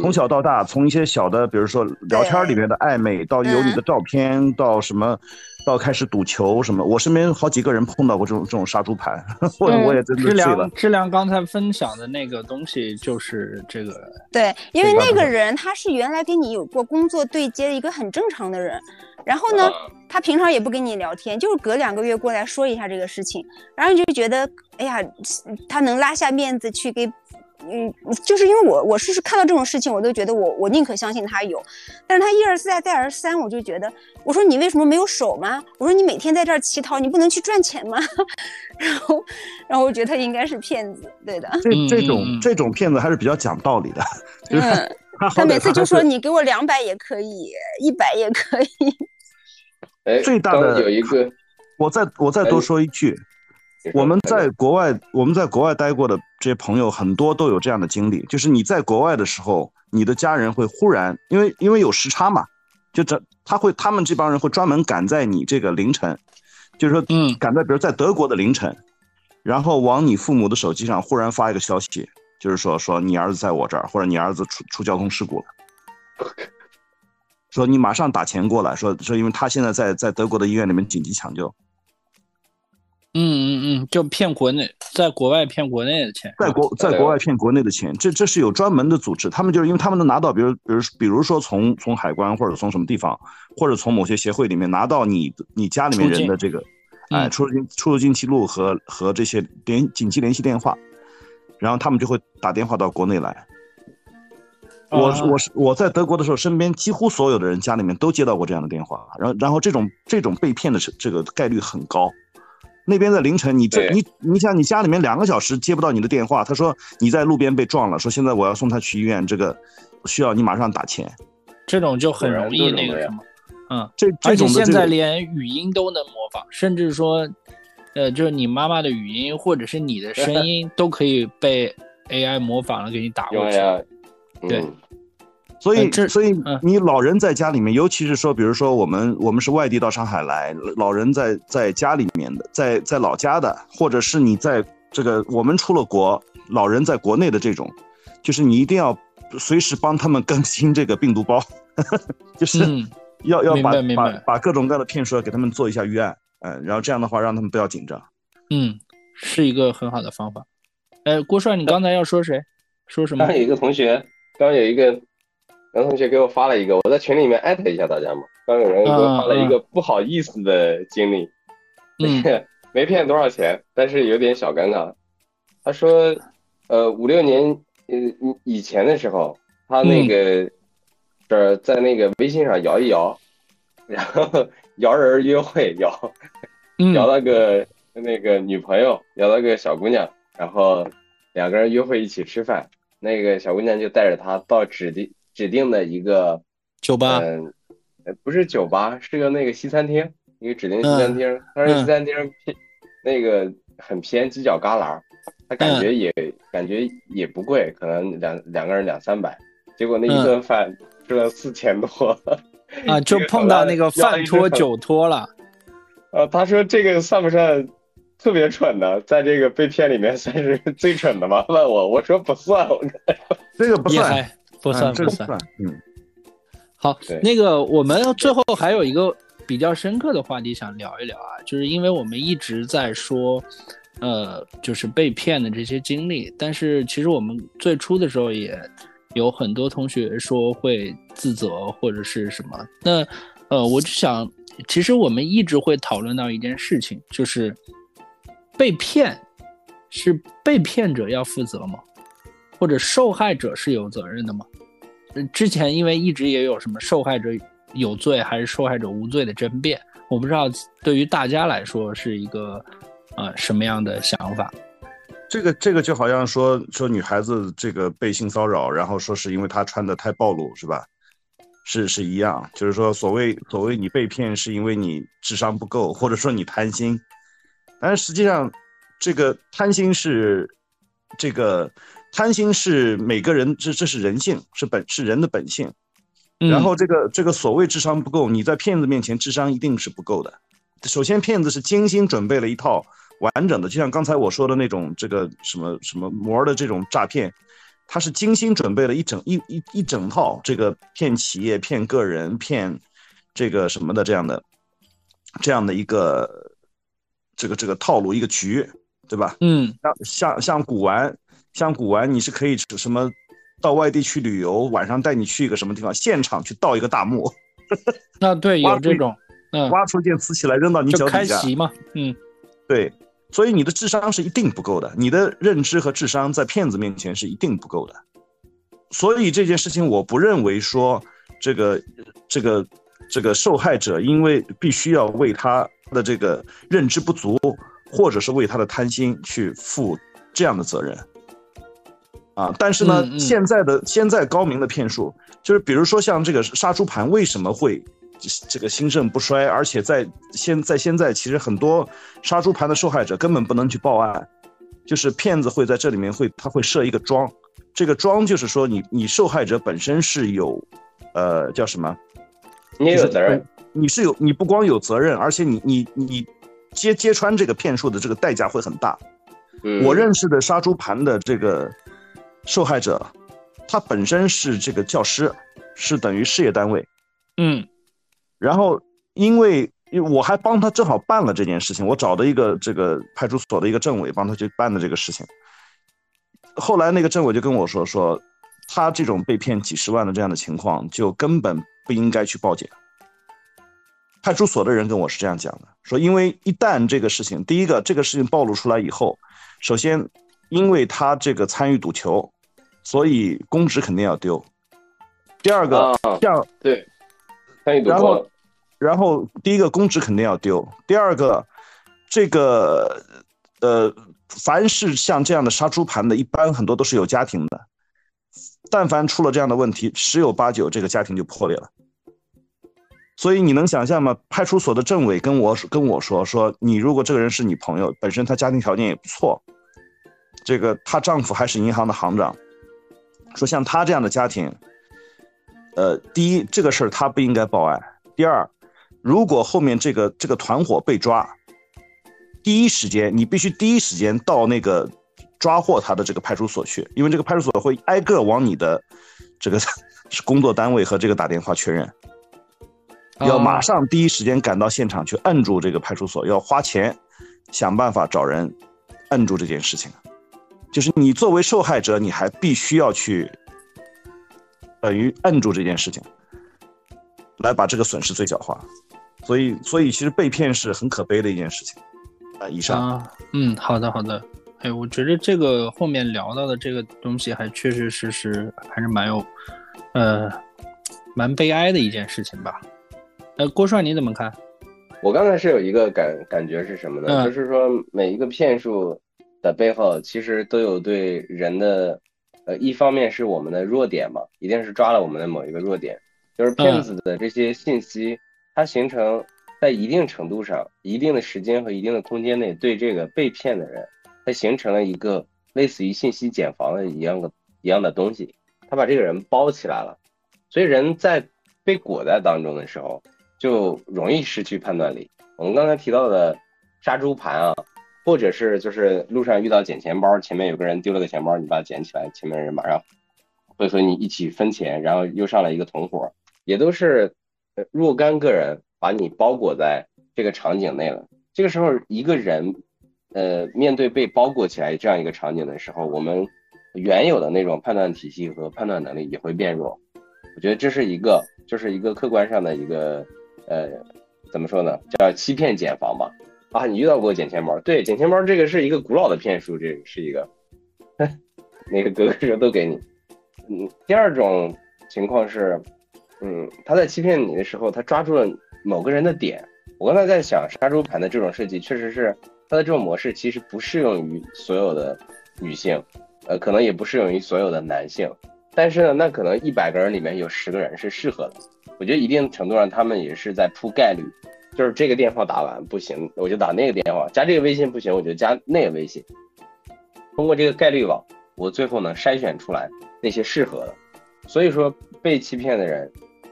从小到大，从一些小的，比如说聊天里面的暧昧，到有你的照片，到什么。到开始赌球什么，我身边好几个人碰到过这种这种杀猪盘，我我也真的醉了。质量刚才分享的那个东西就是这个。对，因为那个人他是原来跟你有过工作对接的一个很正常的人，然后呢，他平常也不跟你聊天，就是隔两个月过来说一下这个事情，然后你就觉得，哎呀，他能拉下面子去给。嗯，就是因为我我是是看到这种事情，我都觉得我我宁可相信他有，但是他一而再再而三，我就觉得，我说你为什么没有手吗？我说你每天在这儿乞讨，你不能去赚钱吗？然后，然后我觉得他应该是骗子，对的。这这种这种骗子还是比较讲道理的。嗯，他每次就说你给我两百也可以，一百也可以。哎，最大的有一个，我再我再多说一句。我们在国外，我们在国外待过的这些朋友很多都有这样的经历，就是你在国外的时候，你的家人会忽然，因为因为有时差嘛，就这他会他们这帮人会专门赶在你这个凌晨，就是说，嗯，赶在比如在德国的凌晨，然后往你父母的手机上忽然发一个消息，就是说说你儿子在我这儿，或者你儿子出出交通事故了，说你马上打钱过来，说说因为他现在在在德国的医院里面紧急抢救。嗯嗯嗯，就骗国内，在国外骗国内的钱，在国在国外骗国内的钱，这这是有专门的组织，他们就是因为他们能拿到，比如比如比如说从从海关或者从什么地方，或者从某些协会里面拿到你你家里面人的这个，哎出入境出入境记录和和这些联紧急联系电话，然后他们就会打电话到国内来。我我是我在德国的时候，身边几乎所有的人家里面都接到过这样的电话，然后然后这种这种被骗的这个概率很高。那边在凌晨，你这你你想你家里面两个小时接不到你的电话，他说你在路边被撞了，说现在我要送他去医院，这个需要你马上打钱，这种就很容易那个什么，嗯，这而且现在连语音都能模仿，甚至说，呃，就是你妈妈的语音或者是你的声音都可以被 AI 模仿了给你打过去，对。所以，所以你老人在家里面，尤其是说，比如说我们我们是外地到上海来，老人在在家里面的，在在老家的，或者是你在这个我们出了国，老人在国内的这种，就是你一定要随时帮他们更新这个病毒包，就是要要把把把各种各样的骗术给他们做一下预案，嗯，然后这样的话让他们不要紧张，嗯，是一个很好的方法。哎，郭帅，你刚才要说谁？说什么？刚有一个同学，刚有一个。杨同学给我发了一个，我在群里面艾特一下大家嘛。刚有人给我发了一个不好意思的经历，嗯，没骗多少钱，但是有点小尴尬。他说，呃，五六年呃以前的时候，他那个这在那个微信上摇一摇，然后摇人约会摇，摇了个那个女朋友，摇了个小姑娘，然后两个人约会一起吃饭，那个小姑娘就带着他到指定。指定的一个酒吧，嗯，不是酒吧，是个那个西餐厅，一个指定西餐厅。但是西餐厅偏那个很偏犄角旮旯，他感觉也感觉也不贵，可能两两个人两三百。结果那一顿饭吃了四千多，啊，就碰到那个饭托酒托了。呃，他说这个算不算特别蠢的，在这个被骗里面算是最蠢的吗？问我，我说不算，我这个不算。不算不算，嗯，好，那个我们最后还有一个比较深刻的话题想聊一聊啊，就是因为我们一直在说，呃，就是被骗的这些经历，但是其实我们最初的时候也有很多同学说会自责或者是什么，那呃，我就想，其实我们一直会讨论到一件事情，就是被骗是被骗者要负责吗？或者受害者是有责任的吗？之前因为一直也有什么受害者有罪还是受害者无罪的争辩，我不知道对于大家来说是一个呃什么样的想法。这个这个就好像说说女孩子这个被性骚扰，然后说是因为她穿的太暴露，是吧？是是一样，就是说所谓所谓你被骗是因为你智商不够，或者说你贪心，但是实际上这个贪心是这个。贪心是每个人，这这是人性，是本是人的本性。然后这个这个所谓智商不够，你在骗子面前智商一定是不够的。首先，骗子是精心准备了一套完整的，就像刚才我说的那种这个什么什么膜的这种诈骗，他是精心准备了一整一一一整套这个骗企业、骗个人、骗这个什么的这样的这样的一个这个这个套路一个局，对吧？嗯，像像像古玩。像古玩，你是可以什么到外地去旅游，晚上带你去一个什么地方，现场去盗一个大墓。那对，有这种，嗯，挖出件瓷器来扔到你脚底下。开席嘛，嗯，对，所以你的智商是一定不够的，你的认知和智商在骗子面前是一定不够的。所以这件事情，我不认为说这个这个这个受害者因为必须要为他的这个认知不足，或者是为他的贪心去负这样的责任。啊，但是呢，现在的现在高明的骗术，就是比如说像这个杀猪盘为什么会这个兴盛不衰，而且在现在现在其实很多杀猪盘的受害者根本不能去报案，就是骗子会在这里面会他会设一个桩，这个桩就是说你你受害者本身是有，呃叫什么？你有责任，你是有你不光有责任，而且你你你揭揭穿这个骗术的这个代价会很大。我认识的杀猪盘的这个。受害者，他本身是这个教师，是等于事业单位，嗯，然后因为我还帮他正好办了这件事情，我找的一个这个派出所的一个政委帮他去办的这个事情。后来那个政委就跟我说说，他这种被骗几十万的这样的情况，就根本不应该去报警。派出所的人跟我是这样讲的，说因为一旦这个事情，第一个这个事情暴露出来以后，首先因为他这个参与赌球，所以公职肯定要丢。第二个，像对，然后，然后第一个公职肯定要丢，第二个，这个呃，凡是像这样的杀猪盘的，一般很多都是有家庭的，但凡出了这样的问题，十有八九这个家庭就破裂了。所以你能想象吗？派出所的政委跟我跟我说说，你如果这个人是你朋友，本身他家庭条件也不错，这个她丈夫还是银行的行长，说像他这样的家庭，呃，第一这个事儿他不应该报案，第二，如果后面这个这个团伙被抓，第一时间你必须第一时间到那个抓获他的这个派出所去，因为这个派出所会挨个往你的这个 工作单位和这个打电话确认。要马上第一时间赶到现场去摁住这个派出所，要花钱想办法找人摁住这件事情。就是你作为受害者，你还必须要去等于摁住这件事情，来把这个损失最小化。所以，所以其实被骗是很可悲的一件事情。啊，以上。啊嗯，好的，好的。哎，我觉得这个后面聊到的这个东西，还确确实实还是蛮有，呃，蛮悲哀的一件事情吧。呃，郭帅你怎么看？我刚才是有一个感感觉是什么呢？就是说每一个骗术的背后，其实都有对人的，呃，一方面是我们的弱点嘛，一定是抓了我们的某一个弱点，就是骗子的这些信息，它形成在一定程度上、一定的时间和一定的空间内，对这个被骗的人，它形成了一个类似于信息茧房的一样的一样的东西，它把这个人包起来了，所以人在被裹在当中的时候。就容易失去判断力。我们刚才提到的杀猪盘啊，或者是就是路上遇到捡钱包，前面有个人丢了个钱包，你把它捡起来，前面人马上会和你一起分钱，然后又上来一个同伙，也都是若干个人把你包裹在这个场景内了。这个时候，一个人呃面对被包裹起来这样一个场景的时候，我们原有的那种判断体系和判断能力也会变弱。我觉得这是一个，就是一个客观上的一个。呃，怎么说呢？叫欺骗检房吧。啊，你遇到过捡钱包？对，捡钱包这个是一个古老的骗术，这是一个，那个格格说都给你。嗯，第二种情况是，嗯，他在欺骗你的时候，他抓住了某个人的点。我刚才在想，杀猪盘的这种设计，确实是它的这种模式，其实不适用于所有的女性，呃，可能也不适用于所有的男性。但是呢，那可能一百个人里面有十个人是适合的。我觉得一定程度上，他们也是在铺概率，就是这个电话打完不行，我就打那个电话；加这个微信不行，我就加那个微信。通过这个概率网，我最后能筛选出来那些适合的。所以说，被欺骗的人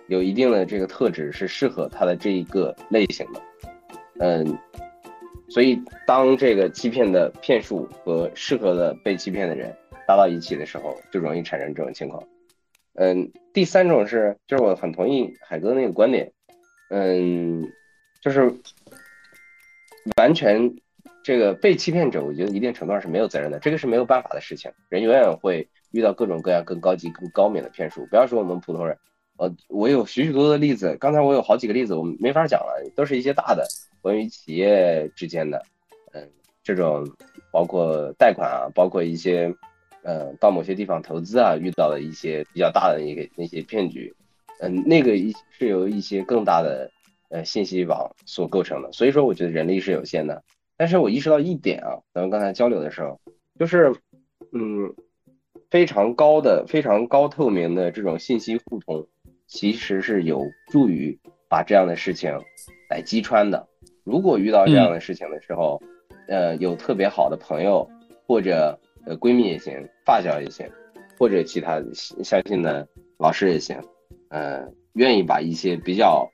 有一定的这个特质是适合他的这一个类型的。嗯，所以当这个欺骗的骗术和适合的被欺骗的人搭到一起的时候，就容易产生这种情况。嗯，第三种是，就是我很同意海哥那个观点，嗯，就是完全这个被欺骗者，我觉得一定程度上是没有责任的，这个是没有办法的事情，人永远会遇到各种各样更高级、更高明的骗术。不要说我们普通人，呃，我有许许多多的例子，刚才我有好几个例子，我们没法讲了，都是一些大的关于企业之间的，嗯，这种包括贷款啊，包括一些。呃，到某些地方投资啊，遇到了一些比较大的一个那些骗局，嗯，那个一是由一些更大的呃信息网所构成的，所以说我觉得人力是有限的。但是我意识到一点啊，咱们刚才交流的时候，就是嗯，非常高的、非常高透明的这种信息互通，其实是有助于把这样的事情来击穿的。如果遇到这样的事情的时候，呃，有特别好的朋友或者。呃，闺蜜也行，发小也行，或者其他相信的老师也行，呃，愿意把一些比较，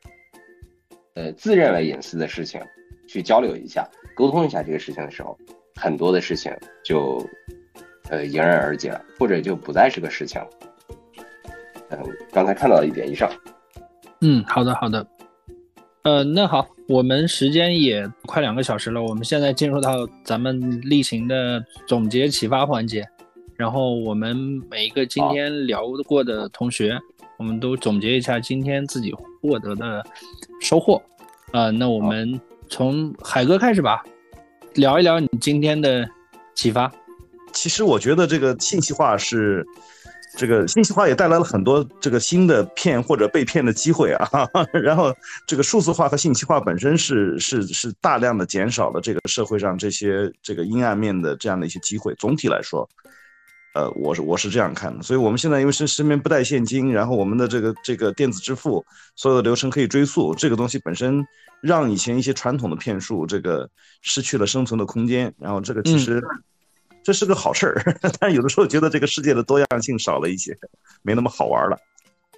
呃，自认为隐私的事情去交流一下，沟通一下这个事情的时候，很多的事情就，呃，迎刃而解了，或者就不再是个事情了。嗯，刚才看到了一点以上。嗯，好的，好的。呃，那好，我们时间也快两个小时了，我们现在进入到咱们例行的总结启发环节，然后我们每一个今天聊过的同学，我们都总结一下今天自己获得的收获。啊，那我们从海哥开始吧，聊一聊你今天的启发。其实我觉得这个信息化是。这个信息化也带来了很多这个新的骗或者被骗的机会啊，然后这个数字化和信息化本身是是是大量的减少了这个社会上这些这个阴暗面的这样的一些机会。总体来说，呃，我是我是这样看的。所以我们现在因为身身边不带现金，然后我们的这个这个电子支付所有的流程可以追溯，这个东西本身让以前一些传统的骗术这个失去了生存的空间。然后这个其实。这是个好事儿，但有的时候觉得这个世界的多样性少了一些，没那么好玩了。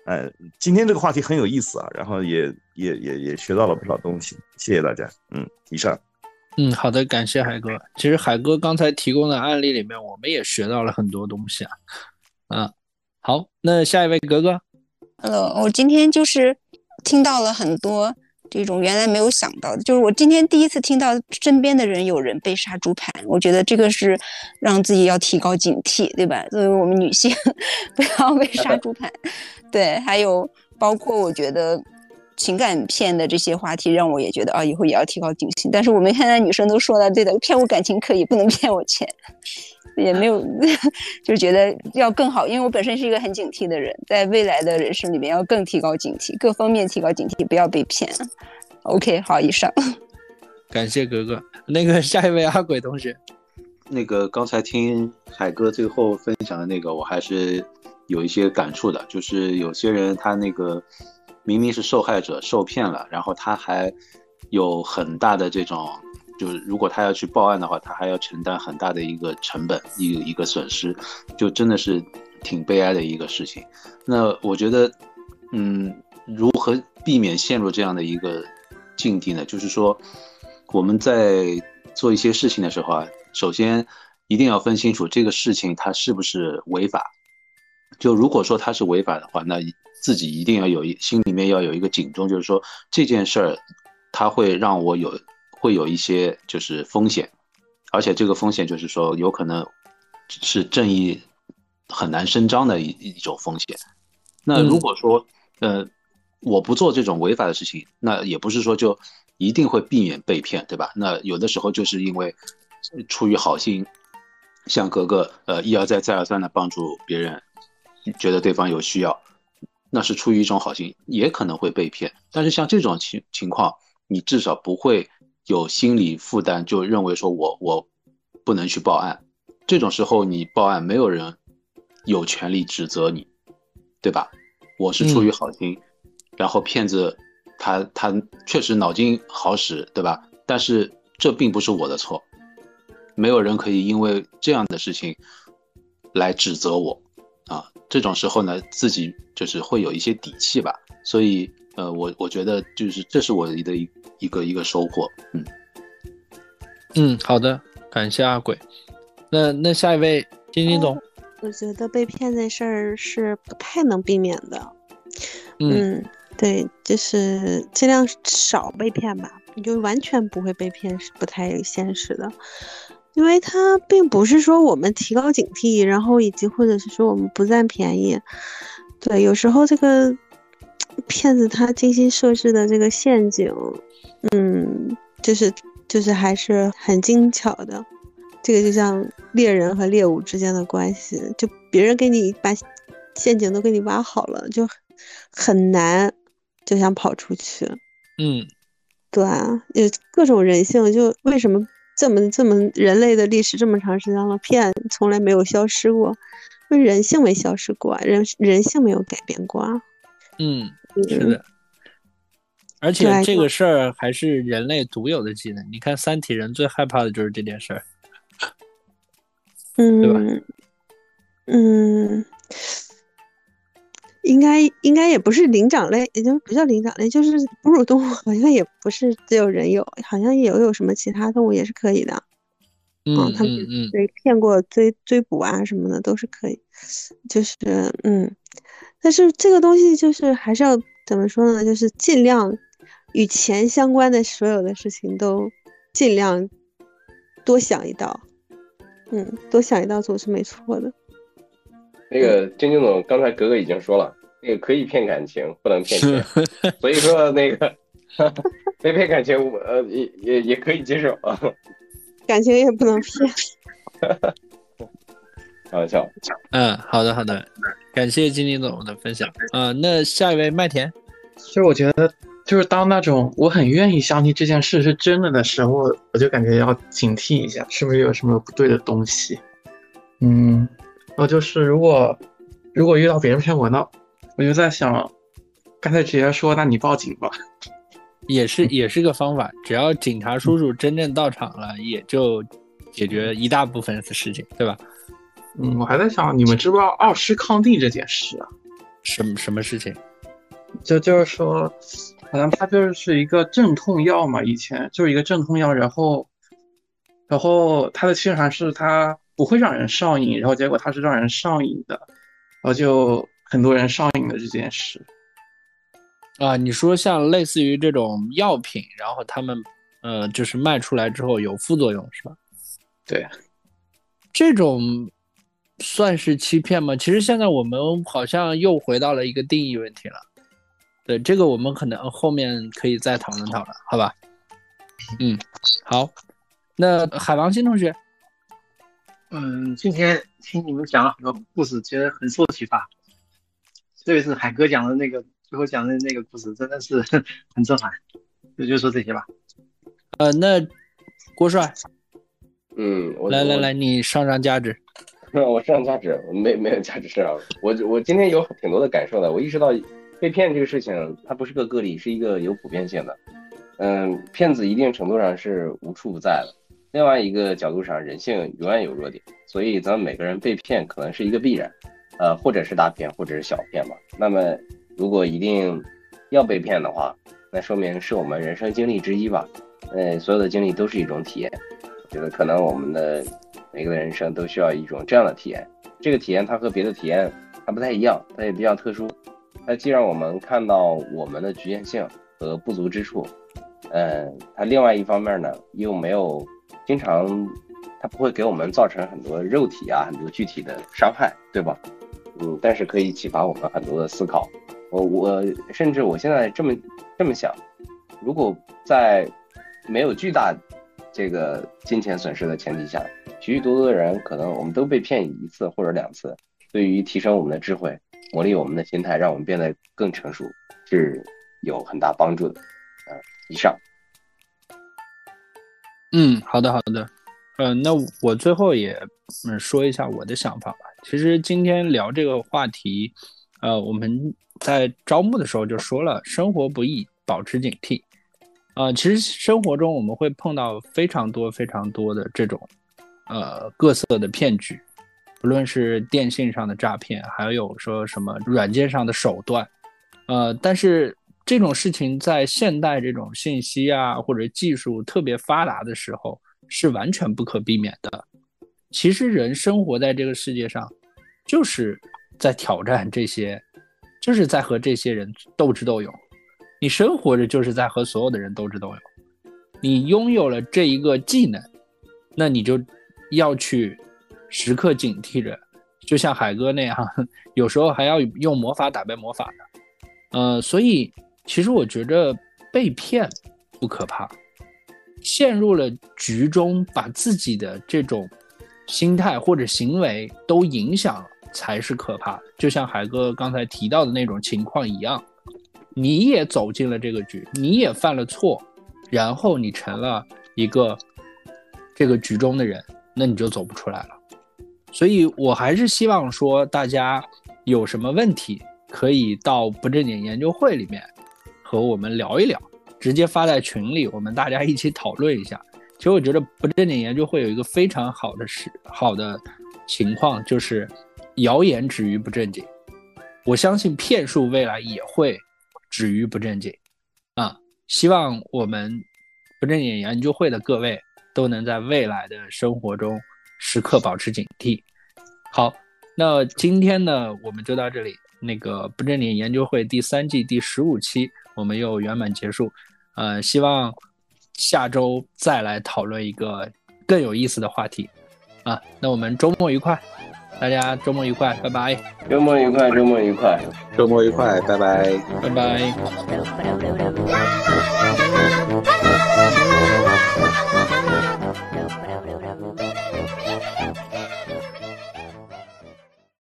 哎，今天这个话题很有意思啊，然后也也也也学到了不少东西，谢谢大家。嗯，以上。嗯，好的，感谢海哥。其实海哥刚才提供的案例里面，我们也学到了很多东西啊。嗯，好，那下一位格格。Hello，我今天就是听到了很多。这种原来没有想到的，就是我今天第一次听到身边的人有人被杀猪盘，我觉得这个是让自己要提高警惕，对吧？作为我们女性，不要被杀猪盘。对，还有包括我觉得情感片的这些话题，让我也觉得啊，以后也要提高警惕。但是我们现在女生都说了，对的，骗我感情可以，不能骗我钱。也没有，就是觉得要更好，因为我本身是一个很警惕的人，在未来的人生里面要更提高警惕，各方面提高警惕，不要被骗。OK，好，以上。感谢格格。那个下一位阿鬼同学，那个刚才听海哥最后分享的那个，我还是有一些感触的，就是有些人他那个明明是受害者受骗了，然后他还有很大的这种。就是如果他要去报案的话，他还要承担很大的一个成本，一一个损失，就真的是挺悲哀的一个事情。那我觉得，嗯，如何避免陷入这样的一个境地呢？就是说，我们在做一些事情的时候啊，首先一定要分清楚这个事情它是不是违法。就如果说它是违法的话，那自己一定要有一心里面要有一个警钟，就是说这件事儿它会让我有。会有一些就是风险，而且这个风险就是说有可能是正义很难伸张的一一种风险。那如果说呃我不做这种违法的事情，那也不是说就一定会避免被骗，对吧？那有的时候就是因为出于好心，像格格呃一而再再而三的帮助别人，觉得对方有需要，那是出于一种好心，也可能会被骗。但是像这种情情况，你至少不会。有心理负担，就认为说我我不能去报案，这种时候你报案，没有人有权利指责你，对吧？我是出于好心，然后骗子他他确实脑筋好使，对吧？但是这并不是我的错，没有人可以因为这样的事情来指责我啊。这种时候呢，自己就是会有一些底气吧，所以。呃，我我觉得就是这是我的一一个一个收获，嗯嗯，好的，感谢阿鬼。那那下一位金金总，我觉得被骗这事儿是不太能避免的，嗯，对，就是尽量少被骗吧，你就完全不会被骗是不太现实的，因为它并不是说我们提高警惕，然后以及或者是说我们不占便宜，对，有时候这个。骗子他精心设置的这个陷阱，嗯，就是就是还是很精巧的。这个就像猎人和猎物之间的关系，就别人给你把陷阱都给你挖好了，就很难就想跑出去。嗯，对啊，有各种人性，就为什么这么这么人类的历史这么长时间了，骗从来没有消失过，那人性没消失过，人人性没有改变过啊。嗯。是的，而且这个事儿还是人类独有的技能。你看，三体人最害怕的就是这件事儿，嗯，对吧？嗯，应该应该也不是灵长类，也就不叫灵长类，就是哺乳动物，好像也不是只有人有，好像也有什么其他动物也是可以的。嗯，他们被骗过追追捕啊什么的都是可以，就是嗯。但是这个东西就是还是要怎么说呢？就是尽量与钱相关的所有的事情都尽量多想一道，嗯，多想一道总是没错的。那个晶晶总，刚才格格已经说了，那个可以骗感情，不能骗钱，所以说那个被骗感情，呃，也也也可以接受啊。感情也不能骗。开玩笑。嗯，好的好的，感谢金林总的分享。啊，那下一位麦田。其实我觉得，就是当那种我很愿意相信这件事是真的的时候，我就感觉要警惕一下，是不是有什么不对的东西。嗯。然后就是，如果如果遇到别人骗我，那我就在想，刚才直接说，那你报警吧，也是也是个方法。只要警察叔叔真正到场了，也就解决一大部分的事情，对吧？嗯，我还在想，你们知不知道奥施康定这件事啊？什么什么事情？就就是说，好像它就是一个镇痛药嘛，以前就是一个镇痛药，然后然后它的宣传是它。不会让人上瘾，然后结果它是让人上瘾的，然后就很多人上瘾的这件事。啊，你说像类似于这种药品，然后他们呃就是卖出来之后有副作用是吧？对，这种算是欺骗吗？其实现在我们好像又回到了一个定义问题了。对，这个我们可能后面可以再讨论讨论，好吧？嗯，好，那海王星同学。嗯，今天听你们讲了很多故事，觉得很受启发。特别是海哥讲的那个最后讲的那个故事，真的是 很震撼。就就说这些吧。呃，那郭帅，嗯，来来来，你上上价值。我上价值，没没有价值上。我我今天有挺多的感受的。我意识到被骗这个事情，它不是个个例，是一个有普遍性的。嗯，骗子一定程度上是无处不在的。另外一个角度上，人性永远有弱点，所以咱们每个人被骗可能是一个必然，呃，或者是大骗，或者是小骗吧。那么，如果一定要被骗的话，那说明是我们人生经历之一吧。呃，所有的经历都是一种体验，我觉得可能我们的每个人生都需要一种这样的体验。这个体验它和别的体验它不太一样，它也比较特殊。它既让我们看到我们的局限性和不足之处，嗯，它另外一方面呢又没有。经常，它不会给我们造成很多肉体啊，很多具体的伤害，对吧？嗯，但是可以启发我们很多的思考。我我甚至我现在这么这么想，如果在没有巨大这个金钱损失的前提下，许许多多的人可能我们都被骗一次或者两次，对于提升我们的智慧、磨砺我们的心态，让我们变得更成熟，是有很大帮助的。呃，以上。嗯，好的好的，嗯，那我最后也嗯说一下我的想法吧。其实今天聊这个话题，呃，我们在招募的时候就说了，生活不易，保持警惕。呃，其实生活中我们会碰到非常多非常多的这种呃各色的骗局，不论是电信上的诈骗，还有说什么软件上的手段，呃，但是。这种事情在现代这种信息啊或者技术特别发达的时候是完全不可避免的。其实人生活在这个世界上，就是在挑战这些，就是在和这些人斗智斗勇。你生活着就是在和所有的人斗智斗勇。你拥有了这一个技能，那你就要去时刻警惕着，就像海哥那样，有时候还要用魔法打败魔法的。呃，所以。其实我觉得被骗不可怕，陷入了局中，把自己的这种心态或者行为都影响了，才是可怕的。就像海哥刚才提到的那种情况一样，你也走进了这个局，你也犯了错，然后你成了一个这个局中的人，那你就走不出来了。所以我还是希望说，大家有什么问题，可以到不正经研究会里面。和我们聊一聊，直接发在群里，我们大家一起讨论一下。其实我觉得不正经研究会有一个非常好的事，好的情况就是谣言止于不正经。我相信骗术未来也会止于不正经啊！希望我们不正经研究会的各位都能在未来的生活中时刻保持警惕。好，那今天呢，我们就到这里。那个不正经研究会第三季第十五期。我们又圆满结束，呃，希望下周再来讨论一个更有意思的话题啊，那我们周末愉快，大家周末愉快，拜拜。周末愉快，周末愉快，周末愉快，拜拜。拜拜。